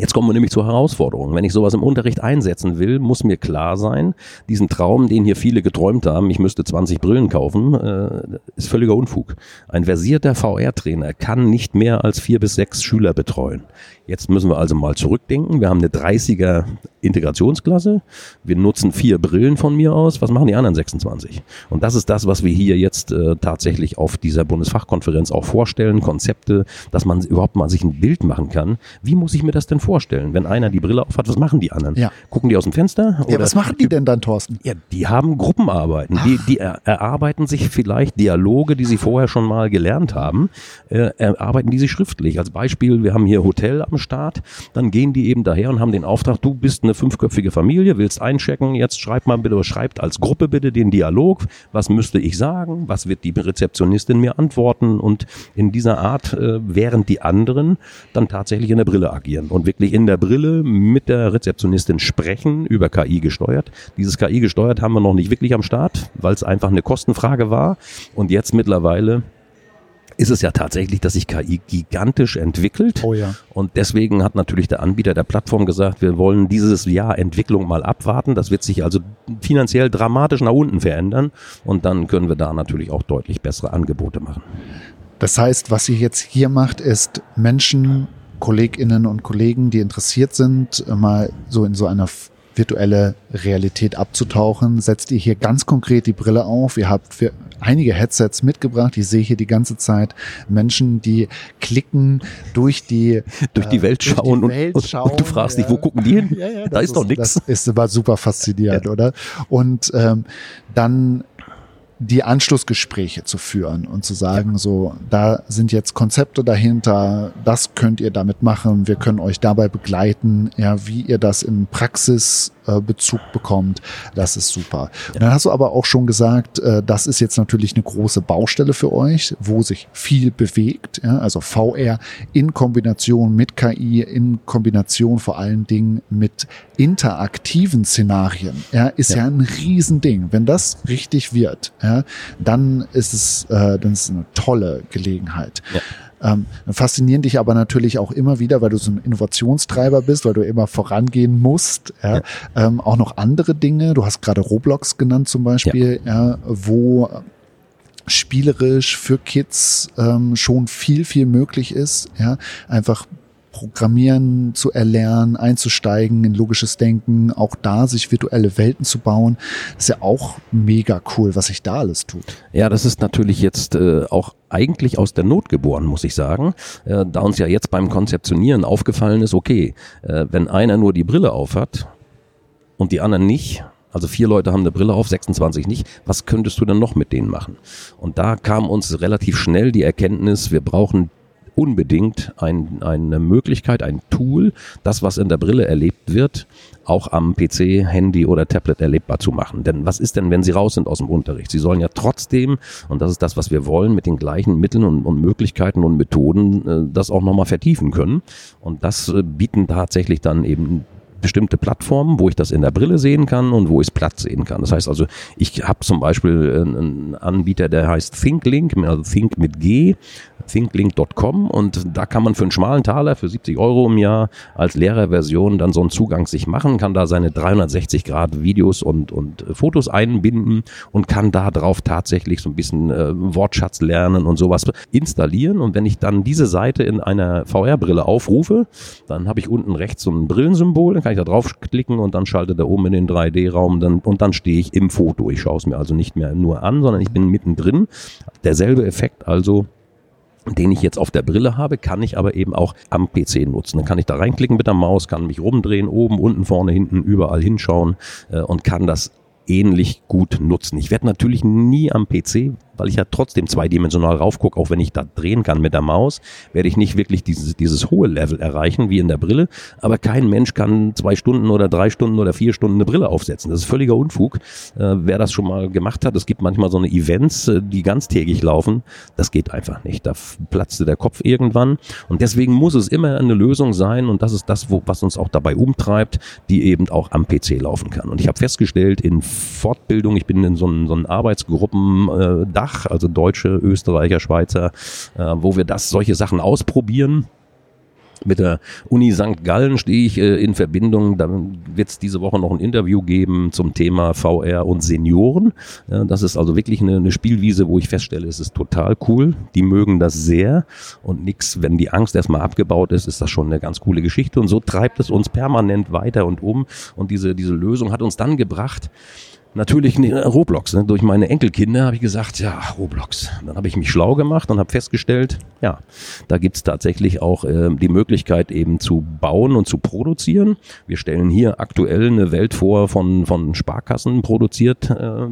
Jetzt kommen wir nämlich zur Herausforderung. Wenn ich sowas im Unterricht einsetzen will, muss mir klar sein, diesen Traum, den hier viele geträumt haben, ich müsste 20 Brillen kaufen, äh, ist völliger Unfug. Ein versierter VR-Trainer kann nicht mehr als vier bis sechs Schüler betreuen. Jetzt müssen wir also mal zurückdenken. Wir haben eine 30er Integrationsklasse. Wir nutzen vier Brillen von mir aus. Was machen die anderen 26? Und das ist das, was wir hier jetzt äh, tatsächlich auf dieser Bundesfachkonferenz auch vorstellen. Konzepte, dass man überhaupt mal sich ein Bild machen kann. Wie muss ich mir das denn vorstellen? Wenn einer die Brille aufhat, was machen die anderen? Ja. Gucken die aus dem Fenster? Ja, was machen die denn dann, Thorsten? Ja, die haben Gruppenarbeiten. Die, die erarbeiten sich vielleicht Dialoge, die sie vorher schon mal gelernt haben, äh, erarbeiten die sich schriftlich. Als Beispiel, wir haben hier Hotel am Start, dann gehen die eben daher und haben den Auftrag, du bist eine fünfköpfige Familie, willst einchecken, jetzt schreib mal bitte, schreibt als Gruppe bitte den Dialog, was müsste ich sagen, was wird die Rezeptionistin mir antworten und in dieser Art, äh, während die anderen dann tatsächlich in der Brille agieren und wirklich in der Brille mit der Rezeptionistin sprechen, über KI gesteuert. Dieses KI gesteuert haben wir noch nicht wirklich am Start, weil es einfach eine Kostenfrage war und jetzt mittlerweile ist es ja tatsächlich, dass sich KI gigantisch entwickelt. Oh ja. Und deswegen hat natürlich der Anbieter der Plattform gesagt, wir wollen dieses Jahr Entwicklung mal abwarten. Das wird sich also finanziell dramatisch nach unten verändern. Und dann können wir da natürlich auch deutlich bessere Angebote machen. Das heißt, was ihr jetzt hier macht, ist Menschen, Kolleginnen und Kollegen, die interessiert sind, mal so in so einer virtuelle Realität abzutauchen, setzt ihr hier ganz konkret die Brille auf. Ihr habt für einige Headsets mitgebracht. Ich sehe hier die ganze Zeit Menschen, die klicken durch die durch die Welt äh, schauen, die Welt und, schauen. Und, du fragst ja. dich, wo gucken die hin? Ja, ja, da ist, ist doch nichts. Das ist aber super faszinierend, oder? Und ähm, dann die Anschlussgespräche zu führen und zu sagen, ja. so, da sind jetzt Konzepte dahinter, das könnt ihr damit machen, wir können euch dabei begleiten, ja, wie ihr das im Praxisbezug bekommt, das ist super. Ja. Und dann hast du aber auch schon gesagt, äh, das ist jetzt natürlich eine große Baustelle für euch, wo sich viel bewegt, ja, also VR in Kombination mit KI, in Kombination vor allen Dingen mit interaktiven Szenarien, ja, ist ja, ja ein Riesending. Wenn das richtig wird, ja, ja, dann ist es, äh, dann ist es eine tolle Gelegenheit. Ja. Ähm, faszinieren dich aber natürlich auch immer wieder, weil du so ein Innovationstreiber bist, weil du immer vorangehen musst. Ja? ja. Ähm, auch noch andere Dinge. Du hast gerade Roblox genannt zum Beispiel, ja. ja wo spielerisch für Kids ähm, schon viel, viel möglich ist. Ja, einfach Programmieren zu erlernen, einzusteigen in logisches Denken, auch da sich virtuelle Welten zu bauen. Ist ja auch mega cool, was sich da alles tut. Ja, das ist natürlich jetzt äh, auch eigentlich aus der Not geboren, muss ich sagen. Äh, da uns ja jetzt beim Konzeptionieren aufgefallen ist, okay, äh, wenn einer nur die Brille aufhat und die anderen nicht, also vier Leute haben eine Brille auf, 26 nicht. Was könntest du denn noch mit denen machen? Und da kam uns relativ schnell die Erkenntnis, wir brauchen unbedingt ein, eine Möglichkeit, ein Tool, das, was in der Brille erlebt wird, auch am PC, Handy oder Tablet erlebbar zu machen. Denn was ist denn, wenn Sie raus sind aus dem Unterricht? Sie sollen ja trotzdem, und das ist das, was wir wollen, mit den gleichen Mitteln und, und Möglichkeiten und Methoden äh, das auch nochmal vertiefen können. Und das äh, bieten tatsächlich dann eben bestimmte Plattformen, wo ich das in der Brille sehen kann und wo ich es platt sehen kann. Das heißt also, ich habe zum Beispiel einen Anbieter, der heißt ThinkLink, also Think mit G, thinklink.com und da kann man für einen schmalen Taler, für 70 Euro im Jahr als Lehrerversion dann so einen Zugang sich machen, kann da seine 360 Grad Videos und, und Fotos einbinden und kann da drauf tatsächlich so ein bisschen äh, Wortschatz lernen und sowas installieren und wenn ich dann diese Seite in einer VR-Brille aufrufe, dann habe ich unten rechts so ein Brillensymbol, dann kann ich da draufklicken und dann schaltet er um in den 3D-Raum dann, und dann stehe ich im Foto. Ich schaue es mir also nicht mehr nur an, sondern ich bin mittendrin. Derselbe Effekt also den ich jetzt auf der Brille habe, kann ich aber eben auch am PC nutzen. Dann kann ich da reinklicken mit der Maus, kann mich rumdrehen, oben, unten, vorne, hinten, überall hinschauen äh, und kann das ähnlich gut nutzen. Ich werde natürlich nie am PC weil ich ja trotzdem zweidimensional raufgucke, auch wenn ich da drehen kann mit der Maus, werde ich nicht wirklich dieses, dieses hohe Level erreichen wie in der Brille. Aber kein Mensch kann zwei Stunden oder drei Stunden oder vier Stunden eine Brille aufsetzen. Das ist völliger Unfug. Äh, wer das schon mal gemacht hat, es gibt manchmal so eine Events, äh, die ganztägig laufen. Das geht einfach nicht. Da platzte der Kopf irgendwann. Und deswegen muss es immer eine Lösung sein. Und das ist das, wo, was uns auch dabei umtreibt, die eben auch am PC laufen kann. Und ich habe festgestellt, in Fortbildung, ich bin in so einem, so einem Äh, Dach, also Deutsche, Österreicher, Schweizer, äh, wo wir das, solche Sachen ausprobieren. Mit der Uni St. Gallen stehe ich äh, in Verbindung. Da wird es diese Woche noch ein Interview geben zum Thema VR und Senioren. Ja, das ist also wirklich eine, eine, Spielwiese, wo ich feststelle, es ist total cool. Die mögen das sehr und nix, wenn die Angst erstmal abgebaut ist, ist das schon eine ganz coole Geschichte. Und so treibt es uns permanent weiter und um. Und diese, diese Lösung hat uns dann gebracht, Natürlich Roblox. Ne? Durch meine Enkelkinder habe ich gesagt, ja, Roblox. Dann habe ich mich schlau gemacht und habe festgestellt, ja, da gibt's tatsächlich auch äh, die Möglichkeit eben zu bauen und zu produzieren. Wir stellen hier aktuell eine Welt vor von, von Sparkassen produziert. Äh,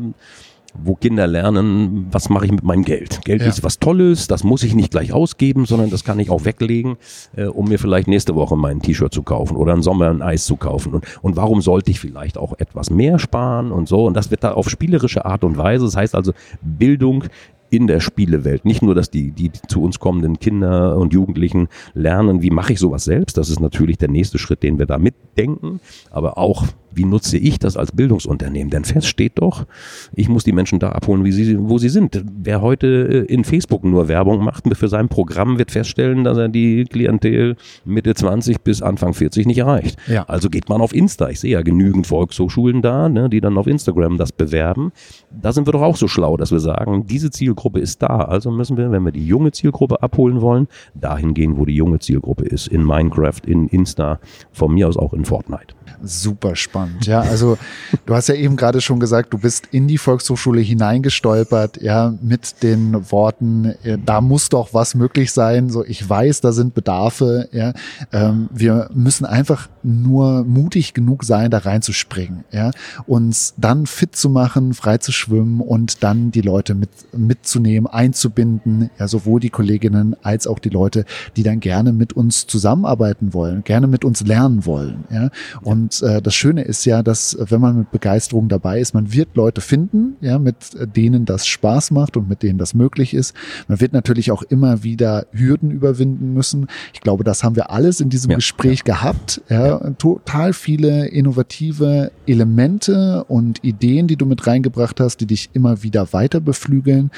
wo Kinder lernen, was mache ich mit meinem Geld. Geld ja. ist was Tolles, das muss ich nicht gleich ausgeben, sondern das kann ich auch weglegen, äh, um mir vielleicht nächste Woche mein T-Shirt zu kaufen oder im Sommer ein Eis zu kaufen. Und, und warum sollte ich vielleicht auch etwas mehr sparen und so? Und das wird da auf spielerische Art und Weise. Das heißt also Bildung in der Spielewelt. Nicht nur, dass die, die zu uns kommenden Kinder und Jugendlichen lernen, wie mache ich sowas selbst. Das ist natürlich der nächste Schritt, den wir da mitdenken. Aber auch wie nutze ich das als Bildungsunternehmen? Denn fest steht doch, ich muss die Menschen da abholen, sie, wo sie sind. Wer heute äh, in Facebook nur Werbung macht für sein Programm, wird feststellen, dass er die Klientel Mitte 20 bis Anfang 40 nicht erreicht. Ja. Also geht man auf Insta. Ich sehe ja genügend Volkshochschulen da, ne, die dann auf Instagram das bewerben. Da sind wir doch auch so schlau, dass wir sagen, diese Zielgruppe ist da. Also müssen wir, wenn wir die junge Zielgruppe abholen wollen, dahin gehen, wo die junge Zielgruppe ist. In Minecraft, in Insta, von mir aus auch in Fortnite. Super spannend. Ja, also du hast ja eben gerade schon gesagt, du bist in die Volkshochschule hineingestolpert, ja, mit den Worten, äh, da muss doch was möglich sein. So, ich weiß, da sind Bedarfe. Ja, ähm, wir müssen einfach nur mutig genug sein, da reinzuspringen. Ja, uns dann fit zu machen, frei zu schwimmen und dann die Leute mit mitzunehmen, einzubinden. Ja, sowohl die Kolleginnen als auch die Leute, die dann gerne mit uns zusammenarbeiten wollen, gerne mit uns lernen wollen. Ja, und und äh, das Schöne ist ja, dass wenn man mit Begeisterung dabei ist, man wird Leute finden, ja, mit denen das Spaß macht und mit denen das möglich ist. Man wird natürlich auch immer wieder Hürden überwinden müssen. Ich glaube, das haben wir alles in diesem ja, Gespräch ja. gehabt. Ja, ja, total viele innovative Elemente und Ideen, die du mit reingebracht hast, die dich immer wieder weiter beflügeln,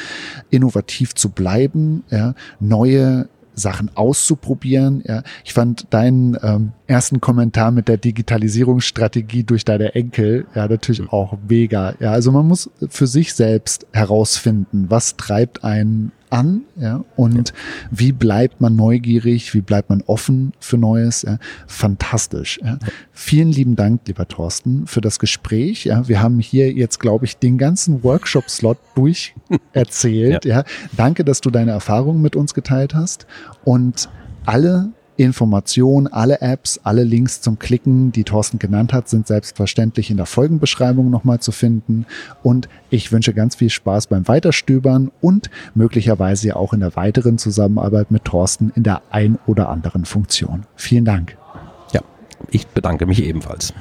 innovativ zu bleiben, ja, neue Sachen auszuprobieren. Ja. Ich fand deinen ähm, ersten Kommentar mit der Digitalisierungsstrategie durch deine Enkel ja natürlich mhm. auch mega. Ja, also man muss für sich selbst herausfinden, was treibt einen an, ja, und ja. wie bleibt man neugierig, wie bleibt man offen für Neues, ja, fantastisch. Ja. Vielen lieben Dank, lieber Thorsten, für das Gespräch. Ja, wir haben hier jetzt, glaube ich, den ganzen Workshop-Slot durch erzählt. ja. ja, danke, dass du deine Erfahrungen mit uns geteilt hast und alle Informationen, alle Apps, alle Links zum Klicken, die Thorsten genannt hat, sind selbstverständlich in der Folgenbeschreibung nochmal zu finden. Und ich wünsche ganz viel Spaß beim Weiterstöbern und möglicherweise auch in der weiteren Zusammenarbeit mit Thorsten in der ein oder anderen Funktion. Vielen Dank. Ja, ich bedanke mich ebenfalls.